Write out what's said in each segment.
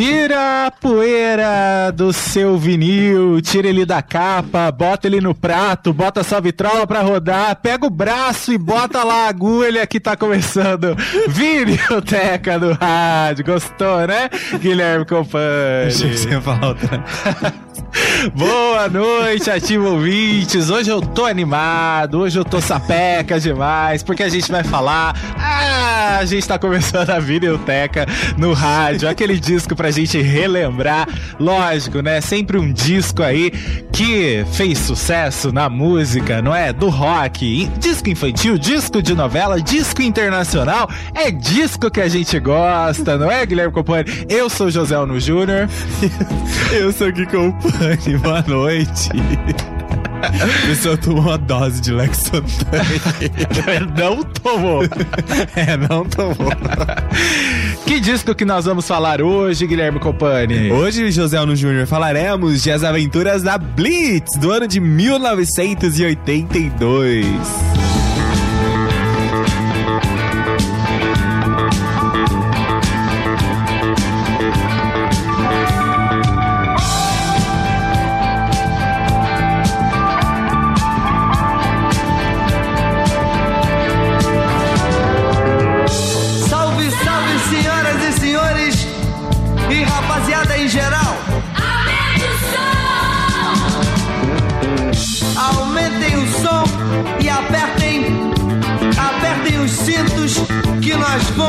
Tira a poeira do seu vinil, tira ele da capa, bota ele no prato, bota sua vitrola pra rodar, pega o braço e bota lá a agulha que tá começando. Vinilteca do rádio. Gostou, né? Guilherme Companhia. Achei que você ia falar outra. Boa noite, ativo ouvintes. Hoje eu tô animado, hoje eu tô sapeca demais, porque a gente vai falar. Ah, a gente tá começando a Videoteca no rádio, aquele disco pra gente relembrar. Lógico, né? Sempre um disco aí que fez sucesso na música, não é? Do rock, disco infantil, disco de novela, disco internacional. É disco que a gente gosta, não é, Guilherme Compani? Eu sou José Ono Júnior. eu sou Gui Compani, boa noite. Pessoal tomou uma dose de Lexotane. não tomou. É, não tomou. Que disco que nós vamos falar hoje, Guilherme Compani? Hoje, José Alno Júnior, falaremos de As Aventuras da Blitz, do ano de 1982.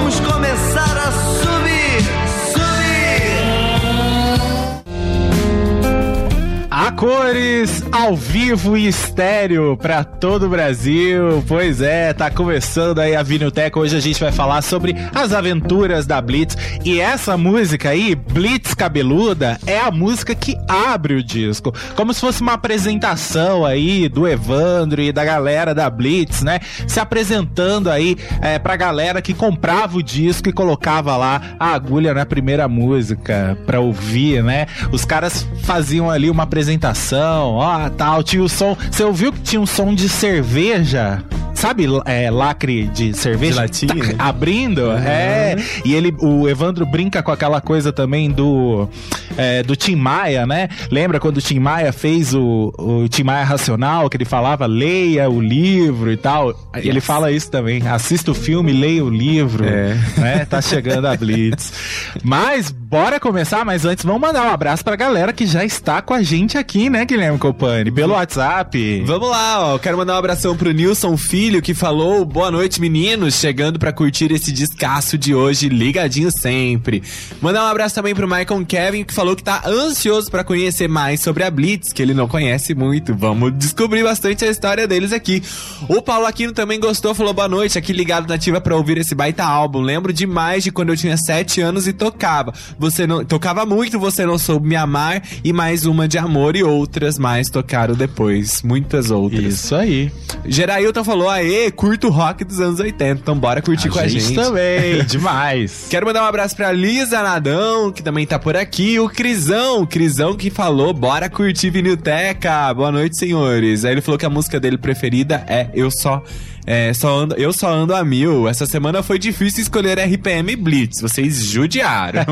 Nós vamos Cores ao vivo e estéreo para todo o Brasil. Pois é, tá começando aí a Vinilteca. Hoje a gente vai falar sobre as aventuras da Blitz. E essa música aí, Blitz Cabeluda, é a música que abre o disco. Como se fosse uma apresentação aí do Evandro e da galera da Blitz, né? Se apresentando aí é, pra galera que comprava o disco e colocava lá a agulha na primeira música pra ouvir, né? Os caras faziam ali uma apresentação, ó, tal, tinha o som. Você ouviu que tinha um som de cerveja? Sabe, é, lacre de cerveja? De latinha? Tac, abrindo, é. E ele, o Evandro brinca com aquela coisa também do é, do Tim Maia, né? Lembra quando o Tim Maia fez o, o Tim Maia Racional, que ele falava leia o livro e tal? Ele fala isso também, assista o filme, leia o livro, É. né? Tá chegando a Blitz. Mas bora começar, mas antes vamos mandar um abraço pra galera que já está com a gente aqui, né, Guilherme Copani? Pelo WhatsApp. Vamos lá, ó. Quero mandar um abração pro Nilson Filho, que falou boa noite, meninos, chegando pra curtir esse descasso de hoje, ligadinho sempre. Mandar um abraço também pro Michael Kevin, que falou que tá ansioso pra conhecer mais sobre a Blitz, que ele não conhece muito. Vamos descobrir bastante a história deles aqui. O Paulo Aquino também gostou, falou boa noite, aqui ligado na ativa pra ouvir esse baita álbum. Lembro demais de quando eu tinha 7 anos e tocava. Você não tocava muito, você não soube me amar e mais uma de amor e outras mais tocaram depois, muitas outras. Isso aí. Gerailton falou: aê, curto o rock dos anos 80, então bora curtir com a gente. também, demais. Quero mandar um abraço pra Lisa Nadão, que também tá por aqui. O Crisão, Crisão que falou: bora curtir Vinilteca. Boa noite, senhores. Aí ele falou que a música dele preferida é Eu Só. É, só ando, eu só ando a mil. Essa semana foi difícil escolher RPM e Blitz. Vocês judiaram.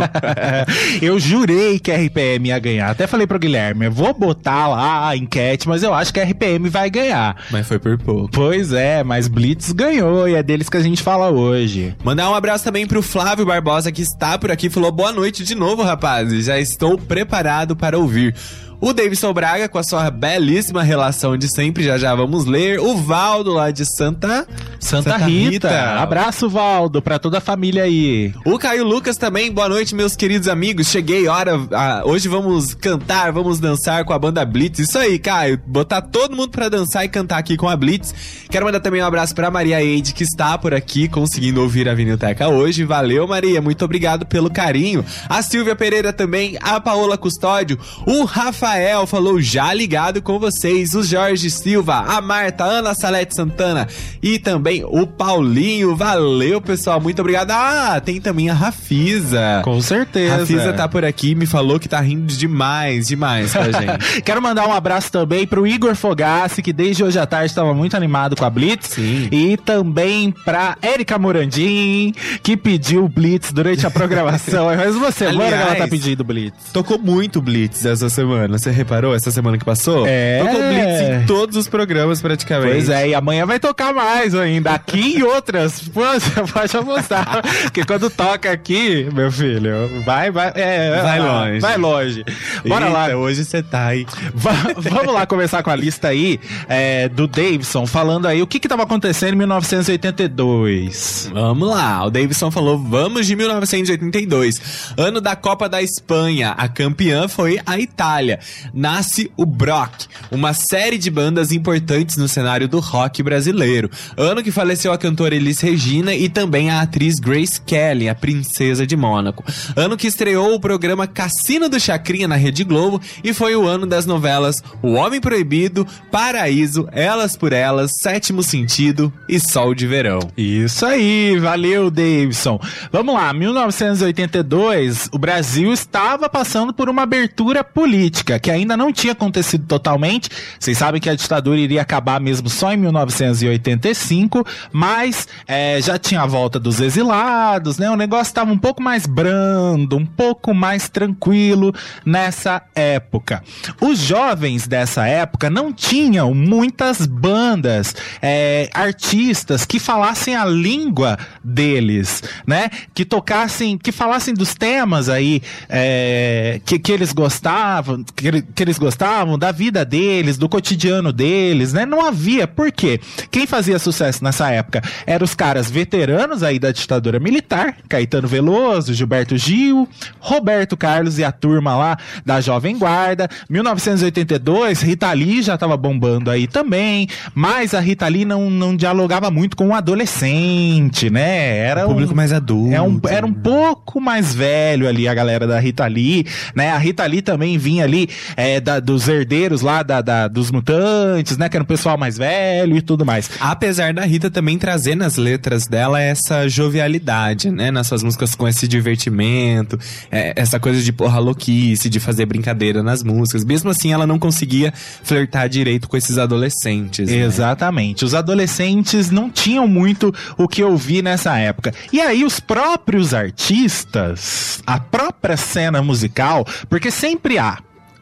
eu jurei que a RPM ia ganhar. Até falei pro Guilherme, eu vou botar lá a enquete, mas eu acho que a RPM vai ganhar. Mas foi por pouco. Pois é, mas Blitz ganhou e é deles que a gente fala hoje. Mandar um abraço também pro Flávio Barbosa, que está por aqui. Falou boa noite de novo, rapazes. Já estou preparado para ouvir. O Davidson Braga, com a sua belíssima relação de sempre, já já vamos ler. O Valdo, lá de Santa... Santa, Rita. Abraço, Valdo, pra toda a família aí. O Caio Lucas também, boa noite, meus queridos amigos. Cheguei, hora. ah, hoje vamos cantar, vamos dançar com a banda Blitz. Isso aí, Caio. Botar todo mundo pra dançar e cantar aqui com a Blitz. Quero mandar também um abraço pra Maria Eide, que está por aqui, conseguindo ouvir a Vinilteca hoje. Valeu, Maria. Muito obrigado pelo carinho. A Silvia Pereira também, a Paola Custódio, o Rafael falou já ligado com vocês, o Jorge Silva, a Marta, a Ana Salete Santana e também o Paulinho. Valeu, pessoal. Muito obrigado. Ah, tem também a Rafisa. Com certeza. A Rafisa tá por aqui, me falou que tá rindo demais, demais pra gente. Quero mandar um abraço também pro Igor Fogassi, que desde hoje à tarde estava muito animado com a Blitz. Sim. E também pra Erika Morandim, que pediu Blitz durante a programação. Mas uma semana que ela tá pedindo Blitz. Tocou muito Blitz essa semana. Você reparou essa semana que passou? É. Tocou Blitz em todos os programas praticamente. Pois é, e amanhã vai tocar mais ainda. Aqui e outras. Pô, você pode apostar. Porque quando toca aqui, meu filho, vai, vai. é, Vai longe. Vai longe. Bora Eita, lá. hoje você tá aí. Va- vamos lá começar com a lista aí é, do Davidson, falando aí o que que tava acontecendo em 1982. Vamos lá, o Davidson falou, vamos de 1982, ano da Copa da Espanha. A campeã foi a Itália. Nasce o Brock, uma série de bandas importantes no cenário do rock brasileiro. Ano que faleceu a cantora Elis Regina e também a atriz Grace Kelly, a princesa de Mônaco. Ano que estreou o programa Cassino do Chacrinha na Rede Globo e foi o ano das novelas O Homem Proibido, Paraíso, Elas por Elas, Sétimo Sentido e Sol de Verão. Isso aí, valeu, Davidson. Vamos lá, 1982, o Brasil estava passando por uma abertura política que ainda não tinha acontecido totalmente. Vocês sabem que a ditadura iria acabar mesmo só em 1985, mas é, já tinha a volta dos exilados, né? O negócio estava um pouco mais brando, um pouco mais tranquilo nessa época. Os jovens dessa época não tinham muitas bandas, é, artistas que falassem a língua deles, né? Que tocassem, que falassem dos temas aí é, que, que eles gostavam, que, ele- que eles gostavam, da vida deles, do cotidiano deles, né? Não havia. Por quê? Quem fazia sucesso nessa época eram os caras veteranos aí da ditadura militar, Caetano Veloso, Gilberto Gil, Roberto Carlos e a turma lá da Jovem Guarda. 1982, Rita Lee já tava bombando aí também, mas a Rita Lee não, não dialogava muito com o adolescente, né? Era Um público mais adulto. é um, era um pouco mais velho ali a galera da Rita Lee, né? A Rita Lee também vinha ali é, da- dos herdeiros lá da, da- dos mutantes, né? Que era um pessoal mais velho e tudo mais. Apesar da Rita também trazer nas letras dela essa jovialidade, né? Nas suas músicas com esse divertimento, é, essa coisa de porra louquice, de fazer brincadeira nas músicas. Mesmo assim, ela não conseguia flertar direito com esses adolescentes. né? Exatamente. Os adolescentes não tinham muito o que ouvir nessa época. E aí os próprios artistas, a própria cena musical, porque sempre há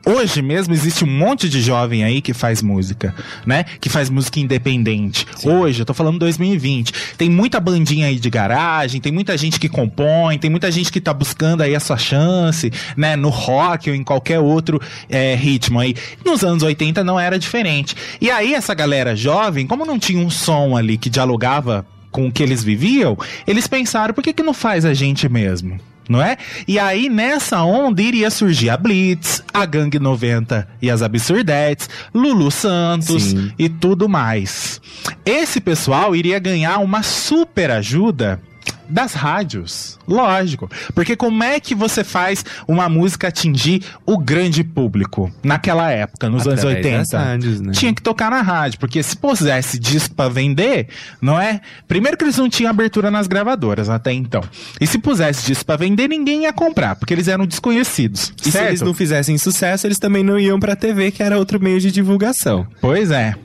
Hoje mesmo existe um monte de jovem aí que faz música, né? Que faz música independente. Hoje, eu tô falando 2020. Tem muita bandinha aí de garagem, tem muita gente que compõe, tem muita gente que tá buscando aí a sua chance, né? No rock ou em qualquer outro é, ritmo aí. Nos anos 80 não era diferente. E aí essa galera jovem, como não tinha um som ali que dialogava com o que eles viviam, eles pensaram, por que que não faz a gente mesmo? Não é? E aí, nessa onda, iria surgir a Blitz, a Gangue 90 e as Absurdetes, Lulu Santos Sim. e tudo mais. Esse pessoal iria ganhar uma super ajuda das rádios. Lógico. Porque como é que você faz uma música atingir o grande público naquela época, nos anos Através 80? das rádios, né? Tinha que tocar na rádio, porque se pusesse disco pra vender, não é? Primeiro que eles não tinham abertura nas gravadoras até então. E se pusesse disco pra vender, ninguém ia comprar, porque eles eram desconhecidos. E se certo? eles não fizessem sucesso, eles também não iam pra TV, que era outro meio de divulgação. Pois é.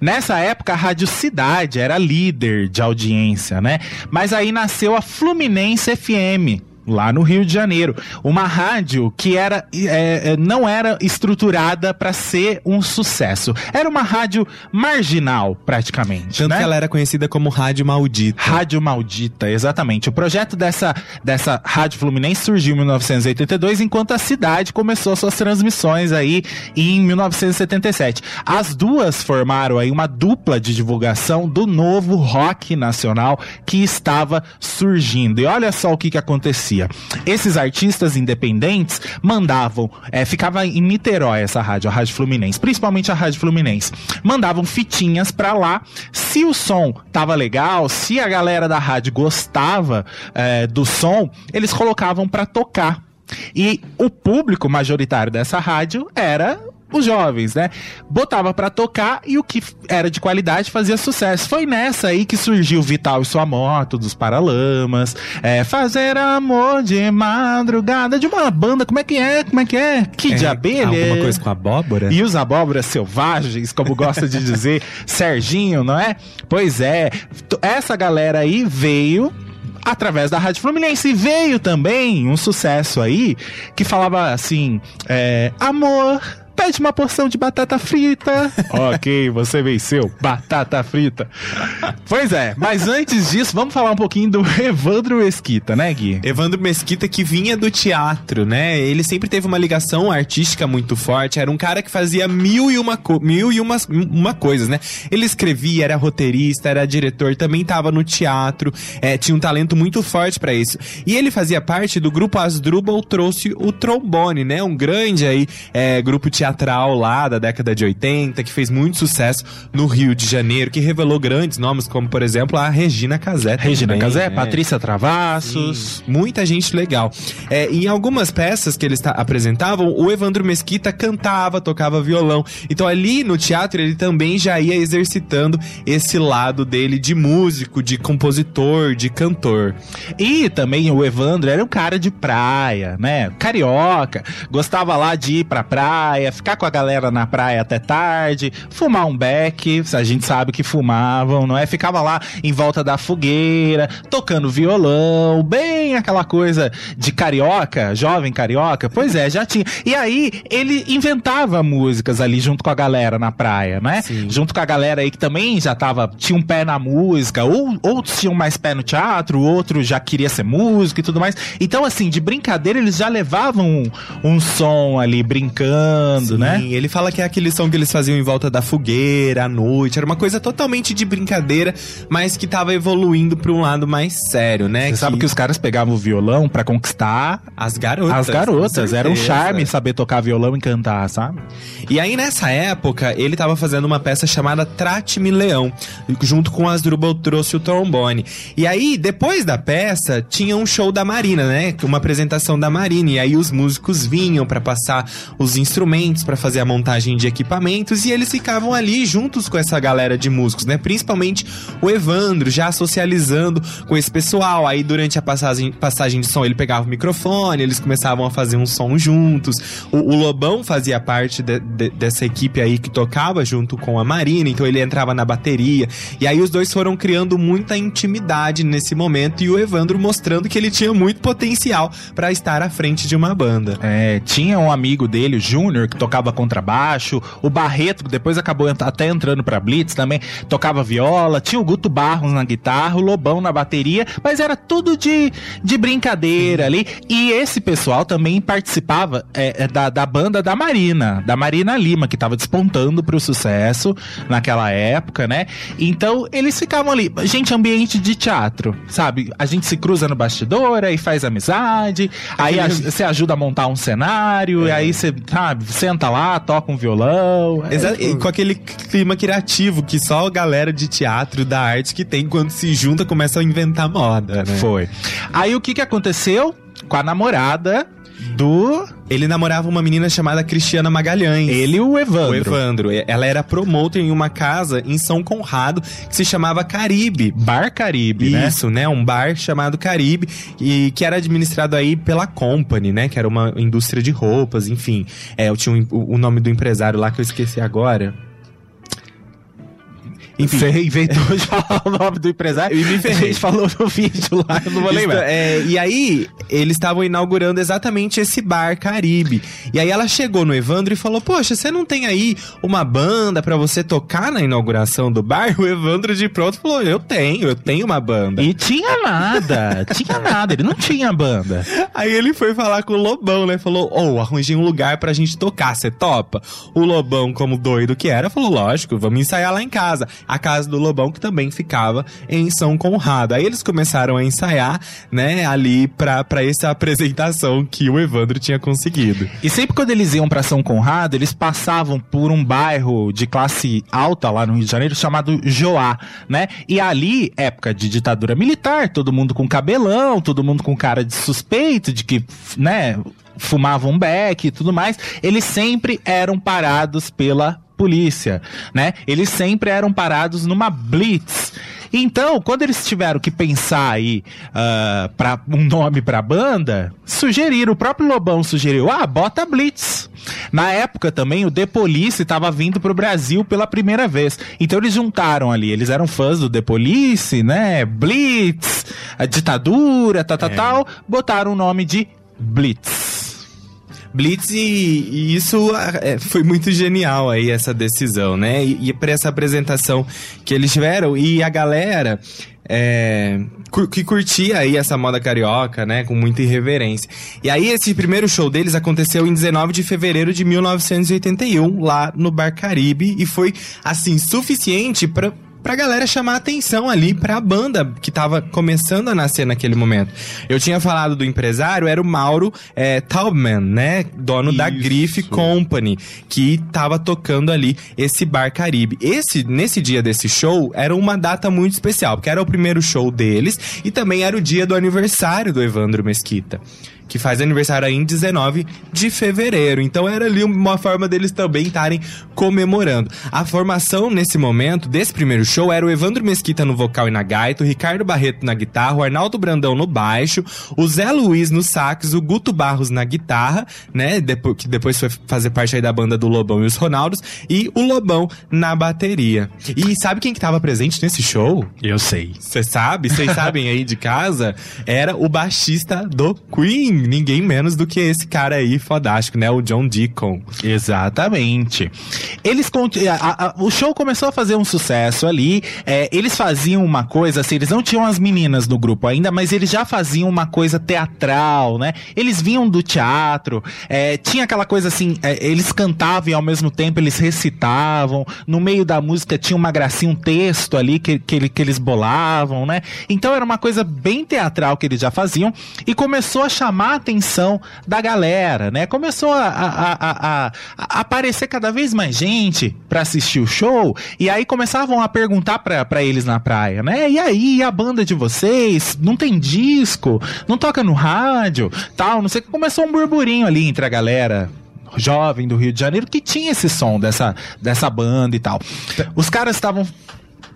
Nessa época, a Rádio Cidade era líder de audiência, né? Mas aí nasceu a Fluminense FM. Lá no Rio de Janeiro. Uma rádio que era, é, é, não era estruturada para ser um sucesso. Era uma rádio marginal, praticamente. Tanto né? que ela era conhecida como Rádio Maldita. Rádio Maldita, exatamente. O projeto dessa, dessa Rádio Fluminense surgiu em 1982, enquanto a cidade começou suas transmissões aí em 1977. As duas formaram aí uma dupla de divulgação do novo rock nacional que estava surgindo. E olha só o que que acontecia. Esses artistas independentes mandavam, é, ficava em Niterói essa rádio, a Rádio Fluminense, principalmente a Rádio Fluminense. Mandavam fitinhas pra lá. Se o som tava legal, se a galera da rádio gostava é, do som, eles colocavam pra tocar. E o público majoritário dessa rádio era os jovens, né? Botava pra tocar e o que era de qualidade fazia sucesso. Foi nessa aí que surgiu Vital e Sua Moto, dos Paralamas, é, Fazer Amor de Madrugada, de uma banda, como é que é? Como é que é? Que de abelha? Alguma coisa com abóbora? E os abóboras selvagens, como gosta de dizer Serginho, não é? Pois é, essa galera aí veio através da Rádio Fluminense. Veio também um sucesso aí que falava assim: é, Amor. Pede uma porção de batata frita. ok, você venceu. Batata frita. Pois é, mas antes disso, vamos falar um pouquinho do Evandro Esquita, né, Gui? Evandro Mesquita que vinha do teatro, né? Ele sempre teve uma ligação artística muito forte. Era um cara que fazia mil e uma, co- mil e uma, uma coisas, né? Ele escrevia, era roteirista, era diretor, também estava no teatro, é, tinha um talento muito forte pra isso. E ele fazia parte do grupo Asdrubal trouxe o trombone, né? Um grande aí é, grupo teatral lá da década de 80 que fez muito sucesso no Rio de Janeiro, que revelou grandes nomes como por exemplo a Regina Casé. Regina também, Casé, né? Patrícia Travassos. Sim, Muita gente legal. É, em algumas peças que eles ta- apresentavam, o Evandro Mesquita cantava, tocava violão. Então ali no teatro ele também já ia exercitando esse lado dele de músico, de compositor, de cantor. E também o Evandro era um cara de praia, né? Carioca. Gostava lá de ir pra praia, ficar com a galera na praia até tarde, fumar um beck. A gente sabe que fumavam, não é? Ficava lá em volta da fogueira, tocando violão, bem aquela coisa de carioca, jovem carioca. Pois é, já tinha. E aí ele inventava músicas ali junto com a galera na praia, né? Sim. junto com a galera aí que também já tava, tinha um pé na música, ou outros tinham mais pé no teatro, outro já queria ser músico e tudo mais. Então, assim, de brincadeira, eles já levavam um, um som ali, brincando, Sim, né? Ele fala que é aquele som que eles faziam em volta da fogueira, à noite. Era uma coisa totalmente de brincadeira, mas que tava evoluindo pra um lado mais sério, né? Você sabe que os caras pegavam o violão pra conquistar As garotas. as garotas. Era um charme saber tocar violão e cantar, sabe? E aí, nessa época, ele tava fazendo uma peça chamada Trate-me Leão, junto com as Drubal trouxe o trombone. E aí, depois da peça, tinha um show da Marina, né? Uma apresentação da Marina. E aí, os músicos vinham pra passar os instrumentos, pra fazer a montagem de equipamentos, e eles ficavam ali juntos com essa galera de músicos, né? Principalmente o Evandro, já socializando com esse pessoal. Aí, durante a passagem, passagem de som, ele pegava o microfone, eles começavam a fazer um som juntos. O, o Lobão fazia parte de- de- dessa equipe aí que tocava junto com a Marina, então ele entrava na bateria. E aí os dois foram criando muita intimidade nesse momento e o Evandro mostrando que ele tinha muito potencial pra estar à frente de uma banda. É, tinha um amigo dele, o Júnior, que tocava contrabaixo, o Barreto, depois acabou até entrando pra Blitz também, tocava viola, tinha o Guto Barros na guitarra, o Lobão na bateria, mas era tudo de, de brincadeira ali. E esse pessoal também participava é, é, da, da banda da Marina, da Marina Lima, que tava despontando pro sucesso naquela época, né? Então eles ficavam ali, gente, ambiente de teatro, sabe? A gente se cruza no bastidor, aí faz amizade, aí você ajuda a montar um cenário, e aí você, sabe, senta lá, toca um violão. é, Exa- e com aquele clima criativo que só a galera de teatro, da arte que tem quando se junta começa a inventar moda, né? Foi. Aí o que que aconteceu com a namorada do Ele namorava uma menina chamada Cristiana Magalhães. ele e o Evandro. O Evandro. Ela era promotor em uma casa em São Conrado que se chamava Caribe. Bar Caribe, né? Isso, né? Um bar chamado Caribe e que era administrado aí pela Company, né? Que era uma indústria de roupas, enfim. É, eu tinha um- o nome do empresário lá que eu esqueci agora. Enfim. Você inventou de falar o nome do empresário E me ferrei. A gente falou no vídeo lá, eu não vou lembrar. É, e aí, eles estavam inaugurando exatamente esse bar Caribe. E aí ela chegou no Evandro e falou: Poxa, você não tem aí uma banda pra você tocar na inauguração do bar? O Evandro de pronto falou: Eu tenho, eu tenho uma banda. E tinha nada, tinha nada, ele não tinha banda. Aí ele foi falar com o Lobão, né? Falou: Ô, arranjei um lugar pra gente tocar, você topa? O Lobão, como doido que era, falou: Lógico, vamos ensaiar lá em casa. A casa do Lobão, que também ficava em São Conrado. Aí eles começaram a ensaiar, né, ali pra, essa apresentação que o Evandro tinha conseguido. E sempre quando eles iam pra São Conrado, eles passavam por um bairro de classe alta lá no Rio de Janeiro chamado Joá, né? E ali, época de ditadura militar, todo mundo com cabelão, todo mundo com cara de suspeito de que, né, fumavam beck e tudo mais, eles sempre eram parados pela polícia, né? Eles sempre eram parados numa blitz. Então, quando eles tiveram que pensar aí para um nome pra banda, sugeriram, o próprio Lobão sugeriu, ah, bota Blitz. Na época também o The Police estava vindo pro Brasil pela primeira vez. Então eles juntaram ali, eles eram fãs do The Police, né? Blitz, a ditadura, tal, tal, tal, botaram o nome de Blitz. Blitz e, e isso é, foi muito genial aí essa decisão, né? E, e para essa apresentação que eles tiveram e a galera é, que curtia aí essa moda carioca, né, com muita irreverência. E aí esse primeiro show deles aconteceu em 19 de fevereiro de 1981 lá no Bar Caribe e foi assim suficiente para pra galera chamar atenção ali pra banda que tava começando a nascer naquele momento. Eu tinha falado do empresário, era o Mauro é, Taubman, né? Dono da Isso. Grife Company, que tava tocando ali esse Bar Caribe. Esse, nesse dia desse show, era uma data muito especial, porque era o primeiro show deles e também era o dia do aniversário do Evandro Mesquita. Que faz aniversário aí em 19 de fevereiro. Então era ali uma forma deles também estarem comemorando. A formação nesse momento, desse primeiro show, era o Evandro Mesquita no vocal e na gaita, o Ricardo Barreto na guitarra, o Arnaldo Brandão no baixo, o Zé Luiz no sax, o Guto Barros na guitarra, né? Que depois foi fazer parte aí da banda do Lobão e os Ronaldos, e o Lobão na bateria. E sabe quem que tava presente nesse show? Eu sei. Você sabe? Vocês sabem aí de casa? Era o baixista do Queen. Ninguém menos do que esse cara aí fodástico, né? O John Deacon. Exatamente. Eles a- a- o show começou a fazer um sucesso ali. é, eles faziam uma coisa assim, eles não tinham as meninas no grupo ainda, mas eles já faziam uma coisa teatral, né? Eles vinham do teatro, é, tinha aquela coisa assim, é, eles cantavam e ao mesmo tempo eles recitavam. No meio da música tinha uma gracinha, um texto ali que, que, que eles bolavam, né? Então era uma coisa bem teatral que eles já faziam e começou a chamar a atenção da galera, né? Começou a, a, a, a- aparecer cada vez mais gente pra assistir o show e aí começavam a perguntar pra, pra eles na praia, né? E aí, a banda de vocês? Não tem disco? Não toca no rádio? Tal, não sei o que. Começou um burburinho ali entre a galera jovem do Rio de Janeiro que tinha esse som dessa, dessa banda e tal. Os caras estavam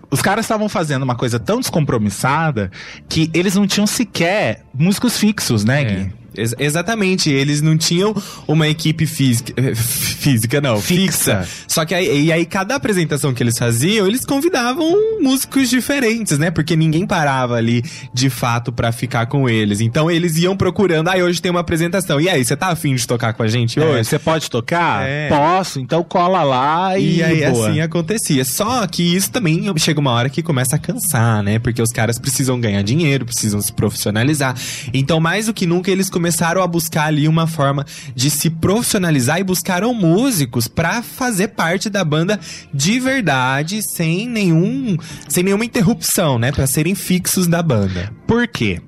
os caras estavam fazendo uma coisa tão descompromissada que eles não tinham sequer músicos fixos, né, Gui? Ex- exatamente, eles não tinham uma equipe física, física não, fixa. Fixa. Só que aí, e aí cada apresentação que eles faziam, eles convidavam músicos diferentes, né? Porque ninguém parava ali de fato pra ficar com eles. Então eles iam procurando, ah, hoje tem uma apresentação. E aí, você tá afim de tocar com a gente É, hoje? Você pode tocar? É. Posso, então cola lá e, E aí boa. assim acontecia. Só que isso também chega uma hora que começa a cansar, né? Porque os caras precisam ganhar dinheiro, precisam se profissionalizar. Então, mais do que nunca, eles começaram a buscar ali uma forma de se profissionalizar e buscaram músicos pra fazer parte da banda de verdade, sem nenhum, sem nenhuma interrupção, né? Pra serem fixos da banda. Por quê?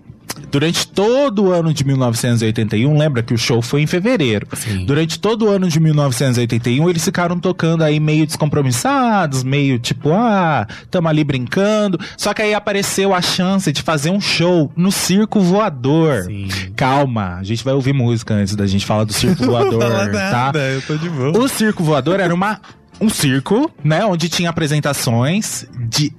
Durante todo o ano de 1981, lembra que o show foi em fevereiro. Sim. Durante todo o ano de 1981, eles ficaram tocando aí meio descompromissados, meio tipo, ah, tamo ali brincando. Só que aí apareceu a chance de fazer um show no Circo Voador. Sim. Calma, a gente vai ouvir música antes da gente falar do Circo Voador, tá? eu tô de boa. O Circo Voador era uma, um circo, né? Onde tinha apresentações de.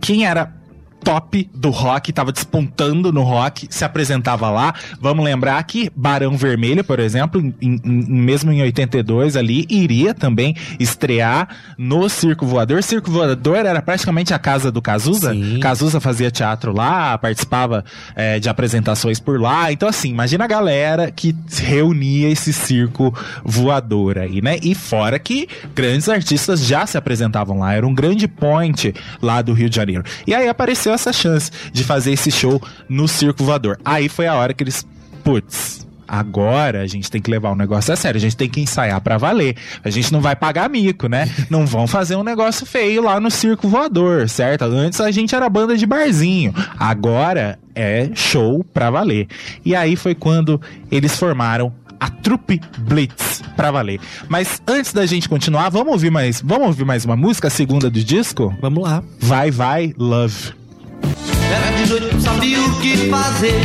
Quem era top do rock, tava despontando no rock, se apresentava lá. Vamos lembrar que Barão Vermelho, por exemplo, em, em, mesmo em 82 ali, iria também estrear no Circo Voador. Circo Voador era praticamente a casa do Cazuza. Sim. Cazuza fazia teatro lá, participava é, de apresentações por lá. Então, assim, imagina a galera que reunia esse circo voador aí, né? E fora que grandes artistas já se apresentavam lá, era um grande point lá do Rio de Janeiro. E aí apareceu essa chance de fazer esse show no Circo Voador. Aí foi a hora que eles, putz, Agora a gente tem que levar o negócio a sério, a gente tem que ensaiar para valer. A gente não vai pagar mico, né? Não vão fazer um negócio feio lá no circo voador, certo? Antes a gente era banda de barzinho. Agora é show pra valer. E aí foi quando eles formaram a trupe Blitz pra valer. Mas antes da gente continuar, vamos ouvir mais, vamos ouvir mais uma música, a segunda do disco? Vamos lá. Vai, vai, Love. Era de noite, não sabia o que fazer.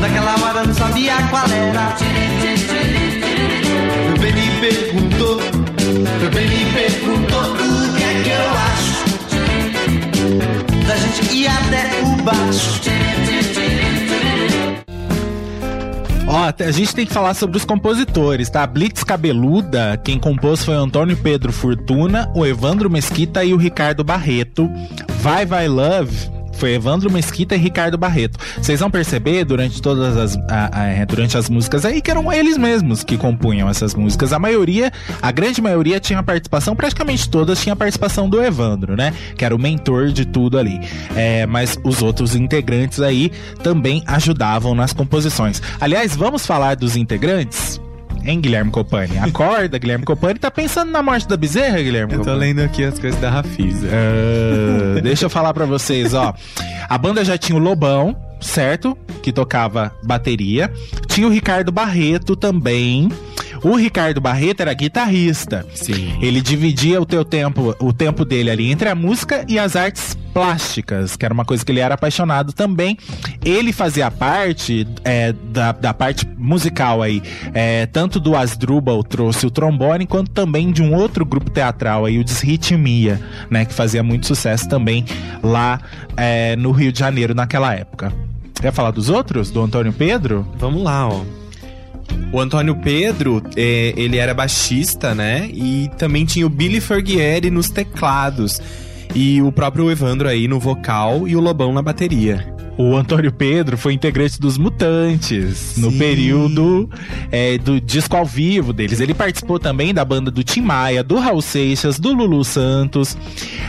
Naquela hora não sabia qual era. Meu bem me perguntou, meu bem me perguntou o que é que eu acho. Da gente ir até o baixo. Ó, a gente tem que falar sobre os compositores, tá? Blitz Cabeluda, quem compôs foi Antônio Pedro Fortuna, o Evandro Mesquita e o Ricardo Barreto. Vai Vai Love foi Evandro Mesquita e Ricardo Barreto. Vocês vão perceber durante todas as a, a, é, durante as músicas aí que eram eles mesmos que compunham essas músicas. A maioria, a grande maioria tinha participação, praticamente todas tinha participação do Evandro, né? Que era o mentor de tudo ali. É, mas os outros integrantes aí também ajudavam nas composições. Aliás, vamos falar dos integrantes? Hein, Guilherme Copani? Acorda, Guilherme Copani. Tá pensando na morte da bezerra, Guilherme Eu tô Copani? lendo aqui as coisas da Rafisa. Ah, deixa eu falar pra vocês, ó. A banda já tinha o Lobão, certo? Que tocava bateria. Tinha o Ricardo Barreto também. O Ricardo Barreto era guitarrista. Sim. Ele dividia o teu tempo, o tempo dele ali entre a música e as artes plásticas, que era uma coisa que ele era apaixonado também. Ele fazia parte é, da, da parte musical aí, é, tanto do Asdrubal trouxe o trombone, quanto também de um outro grupo teatral aí, o Desritmia, né, que fazia muito sucesso também lá é, no Rio de Janeiro naquela época. Quer falar dos outros? Do Antônio Pedro? Vamos lá, ó. O Antônio Pedro, é, ele era baixista, né? E também tinha o Billy Fergieri nos teclados. E o próprio Evandro aí no vocal e o Lobão na bateria. O Antônio Pedro foi integrante dos Mutantes no Sim. período é, do disco ao vivo deles. Ele participou também da banda do Tim Maia, do Raul Seixas, do Lulu Santos.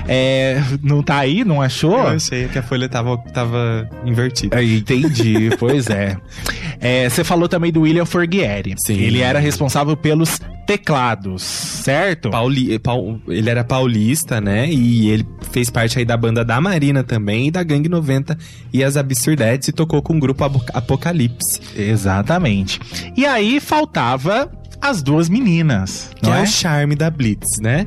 É, não tá aí, não achou? Eu achei que a folha tava, tava invertida. Ah, Entendi, pois é. É, Você falou também do William Forghieri. Sim. Ele era responsável pelos teclados, certo? Pauli, Paul- ele era paulista, né? E ele fez parte aí da banda da Marina também e da Gangue 90 e as Absurdettes e tocou com o grupo Apocalipse. Exatamente. E aí faltava as duas meninas, Que é? é? o charme da Blitz, né?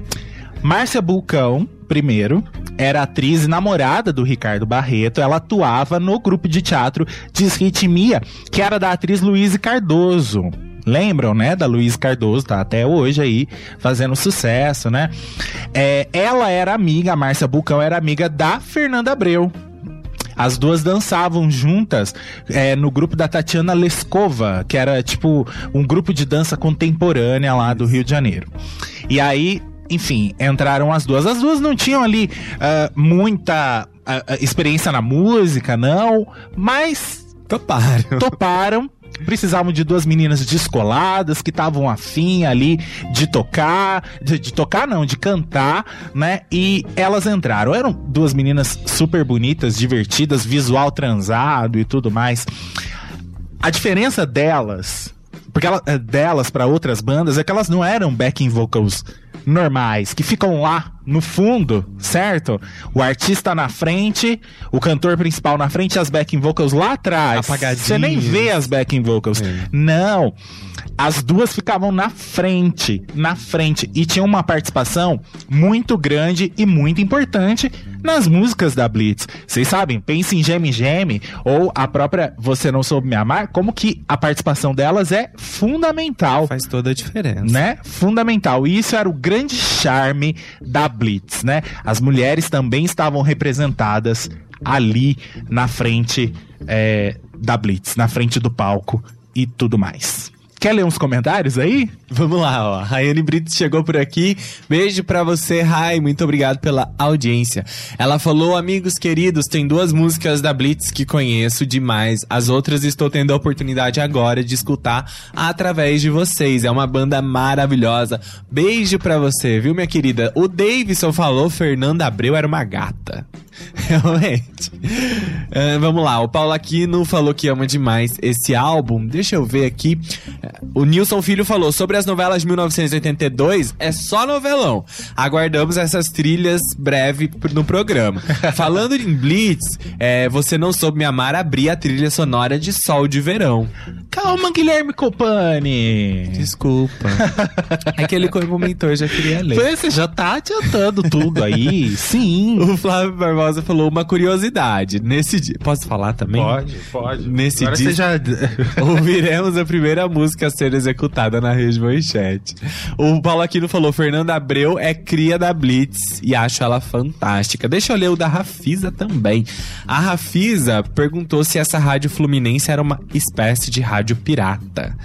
Márcia Bulcão, primeiro, era atriz e namorada do Ricardo Barreto. Ela atuava no grupo de teatro Desritmia, que era da atriz Luíse Cardoso. Lembram, né, da Luíse Cardoso, tá até hoje aí fazendo sucesso, né? É, ela era amiga, a Márcia Bulcão era amiga da Fernanda Abreu. As duas dançavam juntas é, no grupo da Tatiana Lescova, que era tipo um grupo de dança contemporânea lá do Rio de Janeiro. E aí, enfim, entraram as duas. As duas não tinham ali ah, muita ah, experiência na música, não, mas Toparam. toparam. Precisavam de duas meninas descoladas que estavam afim ali de tocar, de, de tocar não, de cantar, né? E elas entraram. Eram duas meninas super bonitas, divertidas, visual transado e tudo mais. A diferença delas, porque ela, eh, delas para outras bandas é que elas não eram backing vocals normais, que ficam lá no fundo, certo? O artista na frente, o cantor principal na frente e as backing vocals lá atrás. Apagadinhas. Você nem vê as backing vocals. É. Não. As duas ficavam na frente, na frente e tinham uma participação muito grande e muito importante nas músicas da Blitz. Vocês sabem, pense em Geme Geme ou a própria Você Não Soube Me Amar, como que a participação delas é fundamental Faz toda a diferença. né? Fundamental. E isso era o grande charme da Blitz, né? As mulheres também estavam representadas ali na frente é, da Blitz, na frente do palco e tudo mais. Quer ler uns comentários aí? Vamos lá, ó. Rayane Brito chegou por aqui. Beijo pra você, Rai. Muito obrigado pela audiência. Ela falou, amigos queridos, tem duas músicas da Blitz que conheço demais. As outras estou tendo a oportunidade agora de escutar através de vocês. É uma banda maravilhosa. Beijo pra você, viu, minha querida? O Davidson falou, Fernanda Abreu era uma gata. Realmente. Uh, vamos lá, o Paulo Aquino falou que ama demais esse álbum. Deixa eu ver aqui. O Nilson Filho falou sobre as novelas de 1982, é só novelão. Aguardamos essas trilhas breve no programa. Falando em Blitz, é, você não soube me amar abrir a trilha sonora de Sol de Verão. Calma, Guilherme Copani. Desculpa. é que ele comentou, eu já queria ler. Você já tá adiantando tudo aí. Sim. O Flávio Barbosa falou uma curiosidade. Nesse dia. Posso falar também? Pode, pode. Nesse Agora dia. você já. Ouviremos a primeira música a ser executada na Rede Manchete. O Paulo Aquino falou: Fernanda Abreu é cria da Blitz e acho ela fantástica. Deixa eu ler o da Rafisa também. A Rafisa perguntou se essa rádio fluminense era uma espécie de rádio pirata.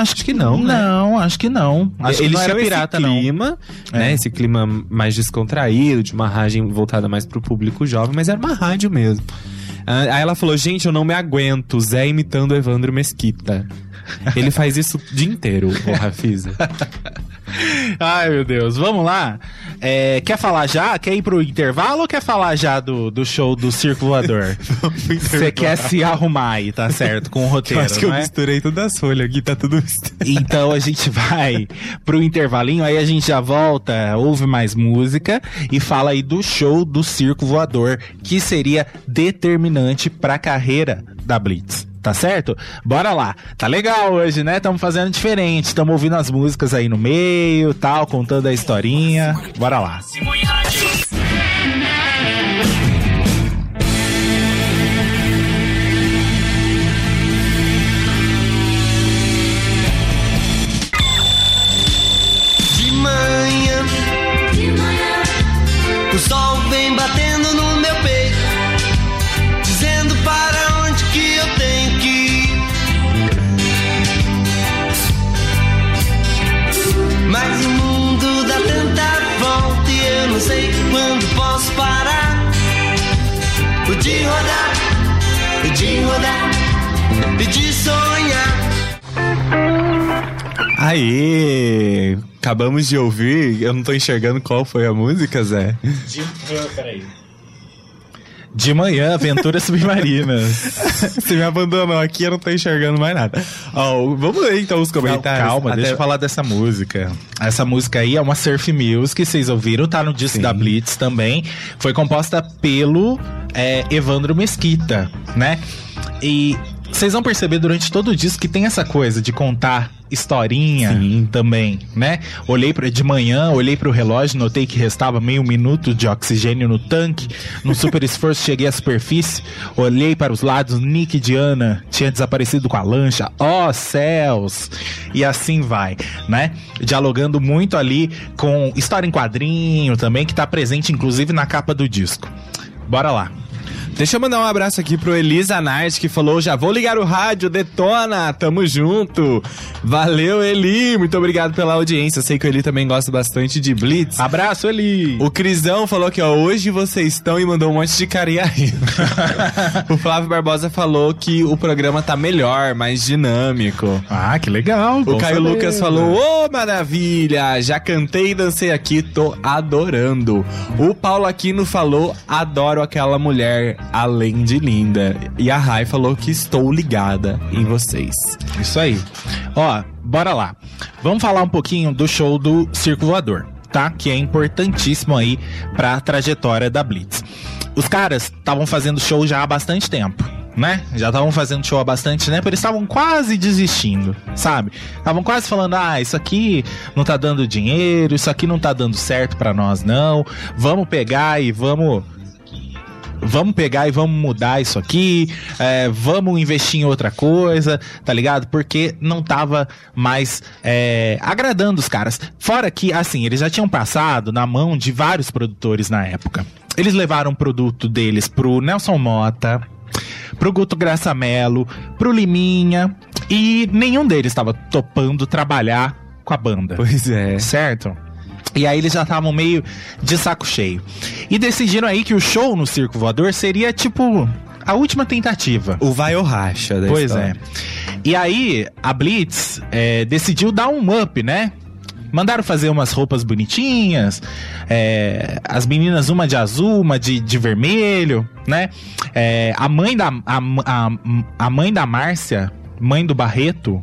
Acho que não. Não, acho que não. Acho que Eles não era pirata, esse não. clima, né? Esse clima mais descontraído, de uma rádio voltada mais pro público jovem, mas era uma rádio mesmo. Ah, Aí ela falou, gente, eu não me aguento, Zé imitando Evandro Mesquita. Ele faz isso o dia inteiro, o Rafisa. Ai, meu Deus. Vamos lá. É, quer falar já? Quer ir pro intervalo ou quer falar já do, do show do Circo Voador? Você quer se arrumar aí, tá certo? Com o Eu roteiro, acho que eu é? misturei todas as folhas aqui, tá tudo misturado. Então a gente vai pro intervalinho, aí a gente já volta, ouve mais música e fala aí do show do Circo Voador, que seria determinante pra carreira da Blitz. Tá certo? Bora lá. Tá legal hoje, né? Estamos fazendo diferente. Estamos ouvindo as músicas aí no meio, tal, contando a historinha. Bora lá. De não sei quando posso parar. O de rodar, o de rodar, e de sonhar. Aê! Acabamos de ouvir, eu não tô enxergando qual foi a música, Zé. De, peraí. De manhã, Aventuras Submarinas. Você me abandonou aqui, eu não tô enxergando mais nada. Ó, vamos ler então os Não, comentários. calma, Até- deixa eu falar dessa música. Essa música aí é uma surf music, vocês ouviram, tá no disco Sim. da Blitz também. Foi composta pelo é, Evandro Mesquita, né? E vocês vão perceber durante todo o disco que tem essa coisa de contar historinha Sim. também, né? Olhei pra, de manhã, olhei pro relógio, notei que restava meio minuto de oxigênio no tanque. Num super esforço, cheguei à superfície, olhei para os lados, Nick e Diana tinha desaparecido com a lancha. Ó céus! E assim vai, né? Dialogando muito ali com história em quadrinho também, que tá presente inclusive na capa do disco. Bora lá. Deixa eu mandar um abraço aqui pro Elisa Nart, que falou: já vou ligar o rádio, detona, tamo junto. Valeu, Eli, muito obrigado pela audiência. Eu sei que o Eli também gosta bastante de Blitz. Abraço, Eli! O Crisão falou que, ó, hoje vocês estão e mandou um monte de carinha aí. o Flávio Barbosa falou que o programa tá melhor, mais dinâmico. Ah, que legal! O Caio saber. Lucas falou: Ô maravilha! Já cantei e dancei aqui, tô adorando. O Paulo Aquino falou: Adoro aquela mulher, além de linda. E a Rai falou que estou ligada em vocês. Isso aí. Ó, bora lá. Vamos falar um pouquinho do show do Circo Voador, tá? Que é importantíssimo aí pra trajetória da Blitz. Os caras estavam fazendo show já há bastante tempo. Né? Já estavam fazendo show há bastante tempo, eles estavam quase desistindo, sabe? Estavam quase falando: ah, isso aqui não tá dando dinheiro, isso aqui não tá dando certo pra nós, não. Vamos pegar e vamos vamos pegar e vamos mudar isso aqui, é, vamos investir em outra coisa, tá ligado? Porque não tava mais é, agradando os caras. Fora que, assim, eles já tinham passado na mão de vários produtores na época. Eles levaram o produto deles pro Nelson Mota, pro Guto Graça Mello, pro Liminha, e nenhum deles estava topando trabalhar com a banda. Pois é. Certo? E aí eles já estavam meio de saco cheio. E decidiram aí que o show no Circo Voador seria tipo a última tentativa. O vai ou racha da Pois história. é. E aí a Blitz é, decidiu dar um up, né? Mandaram fazer umas roupas bonitinhas, é, as meninas uma de azul, uma de, de vermelho, né? É, a mãe da a, a, a mãe da Márcia, mãe do Barreto,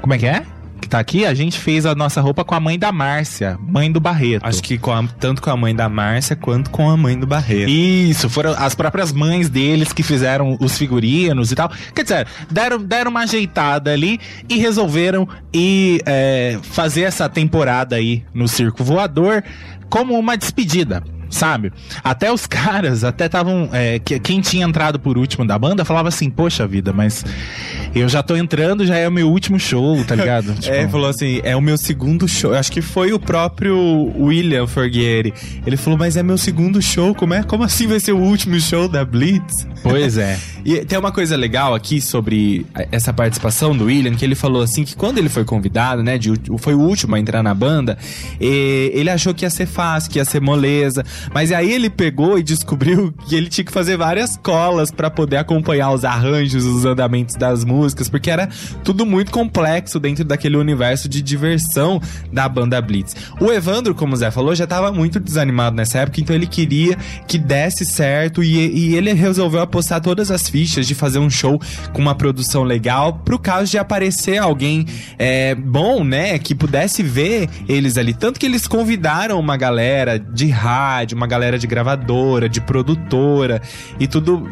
como é que é? Tá aqui, a gente fez a nossa roupa com a mãe da Márcia, mãe do Barreto. Acho que com a- tanto com a mãe da Márcia quanto com a mãe do Barreto. Isso, foram as próprias mães deles que fizeram os figurinos e tal. Quer dizer, deram, deram uma ajeitada ali e resolveram ir é, fazer essa temporada aí no Circo Voador como uma despedida. Sabe? Até os caras, até estavam. é, que- quem tinha entrado por último da banda falava assim: Poxa vida, mas eu já tô entrando, já é o meu último show, tá ligado? É, Tipo, falou assim, é o meu segundo show. Acho que foi o próprio William Forghieri. Ele falou, mas é meu segundo show, como é? Como assim vai ser o último show da Blitz? pois é. E tem uma coisa legal aqui sobre essa participação do William, que ele falou assim que quando ele foi convidado, né, de, foi o último a entrar na banda, ele achou que ia ser fácil, que ia ser moleza, mas aí ele pegou e descobriu que ele tinha que fazer várias colas pra poder acompanhar os arranjos, os andamentos das músicas, porque era tudo muito complexo dentro daquele universo de diversão da banda Blitz. O Evandro, como o Zé falou, já tava muito desanimado nessa época, então ele queria que desse certo e, e ele resolveu apostar todas as fichas de fazer um show com uma produção legal pro caso de aparecer alguém é, bom, né, que pudesse ver eles ali. Tanto que eles convidaram uma galera de rádio, uma galera de gravadora, de produtora e tudo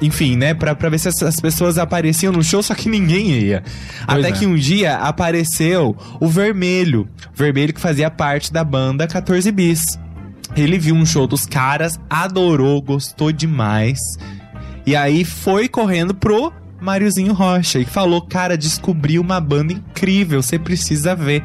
enfim, né, pra, pra ver se essas pessoas apareciam no show, só que ninguém ia. Pois Até é. que um dia apareceu o Vermelho. Vermelho que fazia parte da banda 14 Bis. Ele viu um show dos caras, adorou, gostou demais. E aí foi correndo pro Máriozinho Rocha e falou: Cara, descobri uma banda incrível, você precisa ver.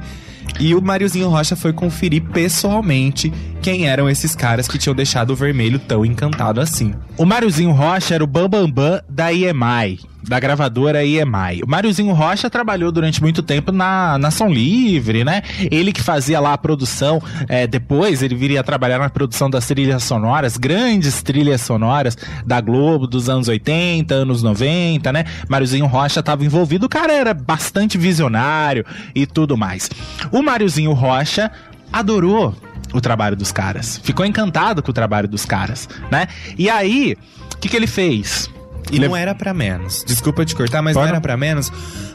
E o Máriozinho Rocha foi conferir pessoalmente quem eram esses caras que tinham deixado o vermelho tão encantado assim. O Máriozinho Rocha era o Bambambam Bam Bam da EMI, da gravadora EMI. O Máriozinho Rocha trabalhou durante muito tempo na Nação Livre, né? Ele que fazia lá a produção, é, depois ele viria a trabalhar na produção das trilhas sonoras, grandes trilhas sonoras da Globo dos anos 80, anos 90, né? Máriozinho Rocha estava envolvido, o cara era bastante visionário e tudo mais. O Máriozinho Rocha adorou o trabalho dos caras. Ficou encantado com o trabalho dos caras, né? E aí, o que, que ele fez? E Le- não era pra menos. Desculpa te cortar, mas não era pra menos.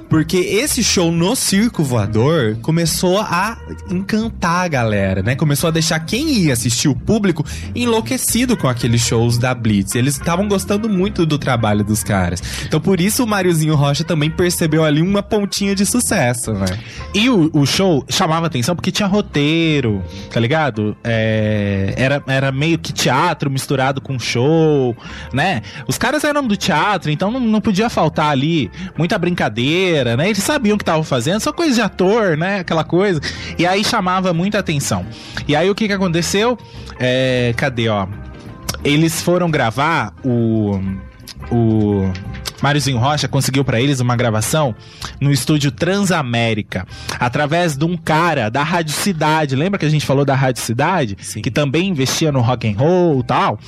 Porque esse show no Circo Voador começou a encantar a galera, né? Começou a deixar quem ia assistir o público enlouquecido com aqueles shows da Blitz. Eles estavam gostando muito do trabalho dos caras. Então por isso o Máriozinho Rocha também percebeu ali uma pontinha de sucesso, né? E o, o show chamava atenção porque tinha roteiro, tá ligado? É, era, era meio que teatro misturado com show, né? Os caras eram do teatro, então não, não podia faltar ali muita brincadeira, né? Eles sabiam o que estavam fazendo, só coisa de ator, né? Aquela coisa. E aí chamava muita atenção. E aí o que que aconteceu? É, cadê, ó? Eles foram gravar o. O. Máriozinho Rocha conseguiu pra eles uma gravação no estúdio Transamérica, através de um cara da Rádio Cidade. Lembra que a gente falou da Rádio Cidade? Sim. Que também investia no rock and roll e tal.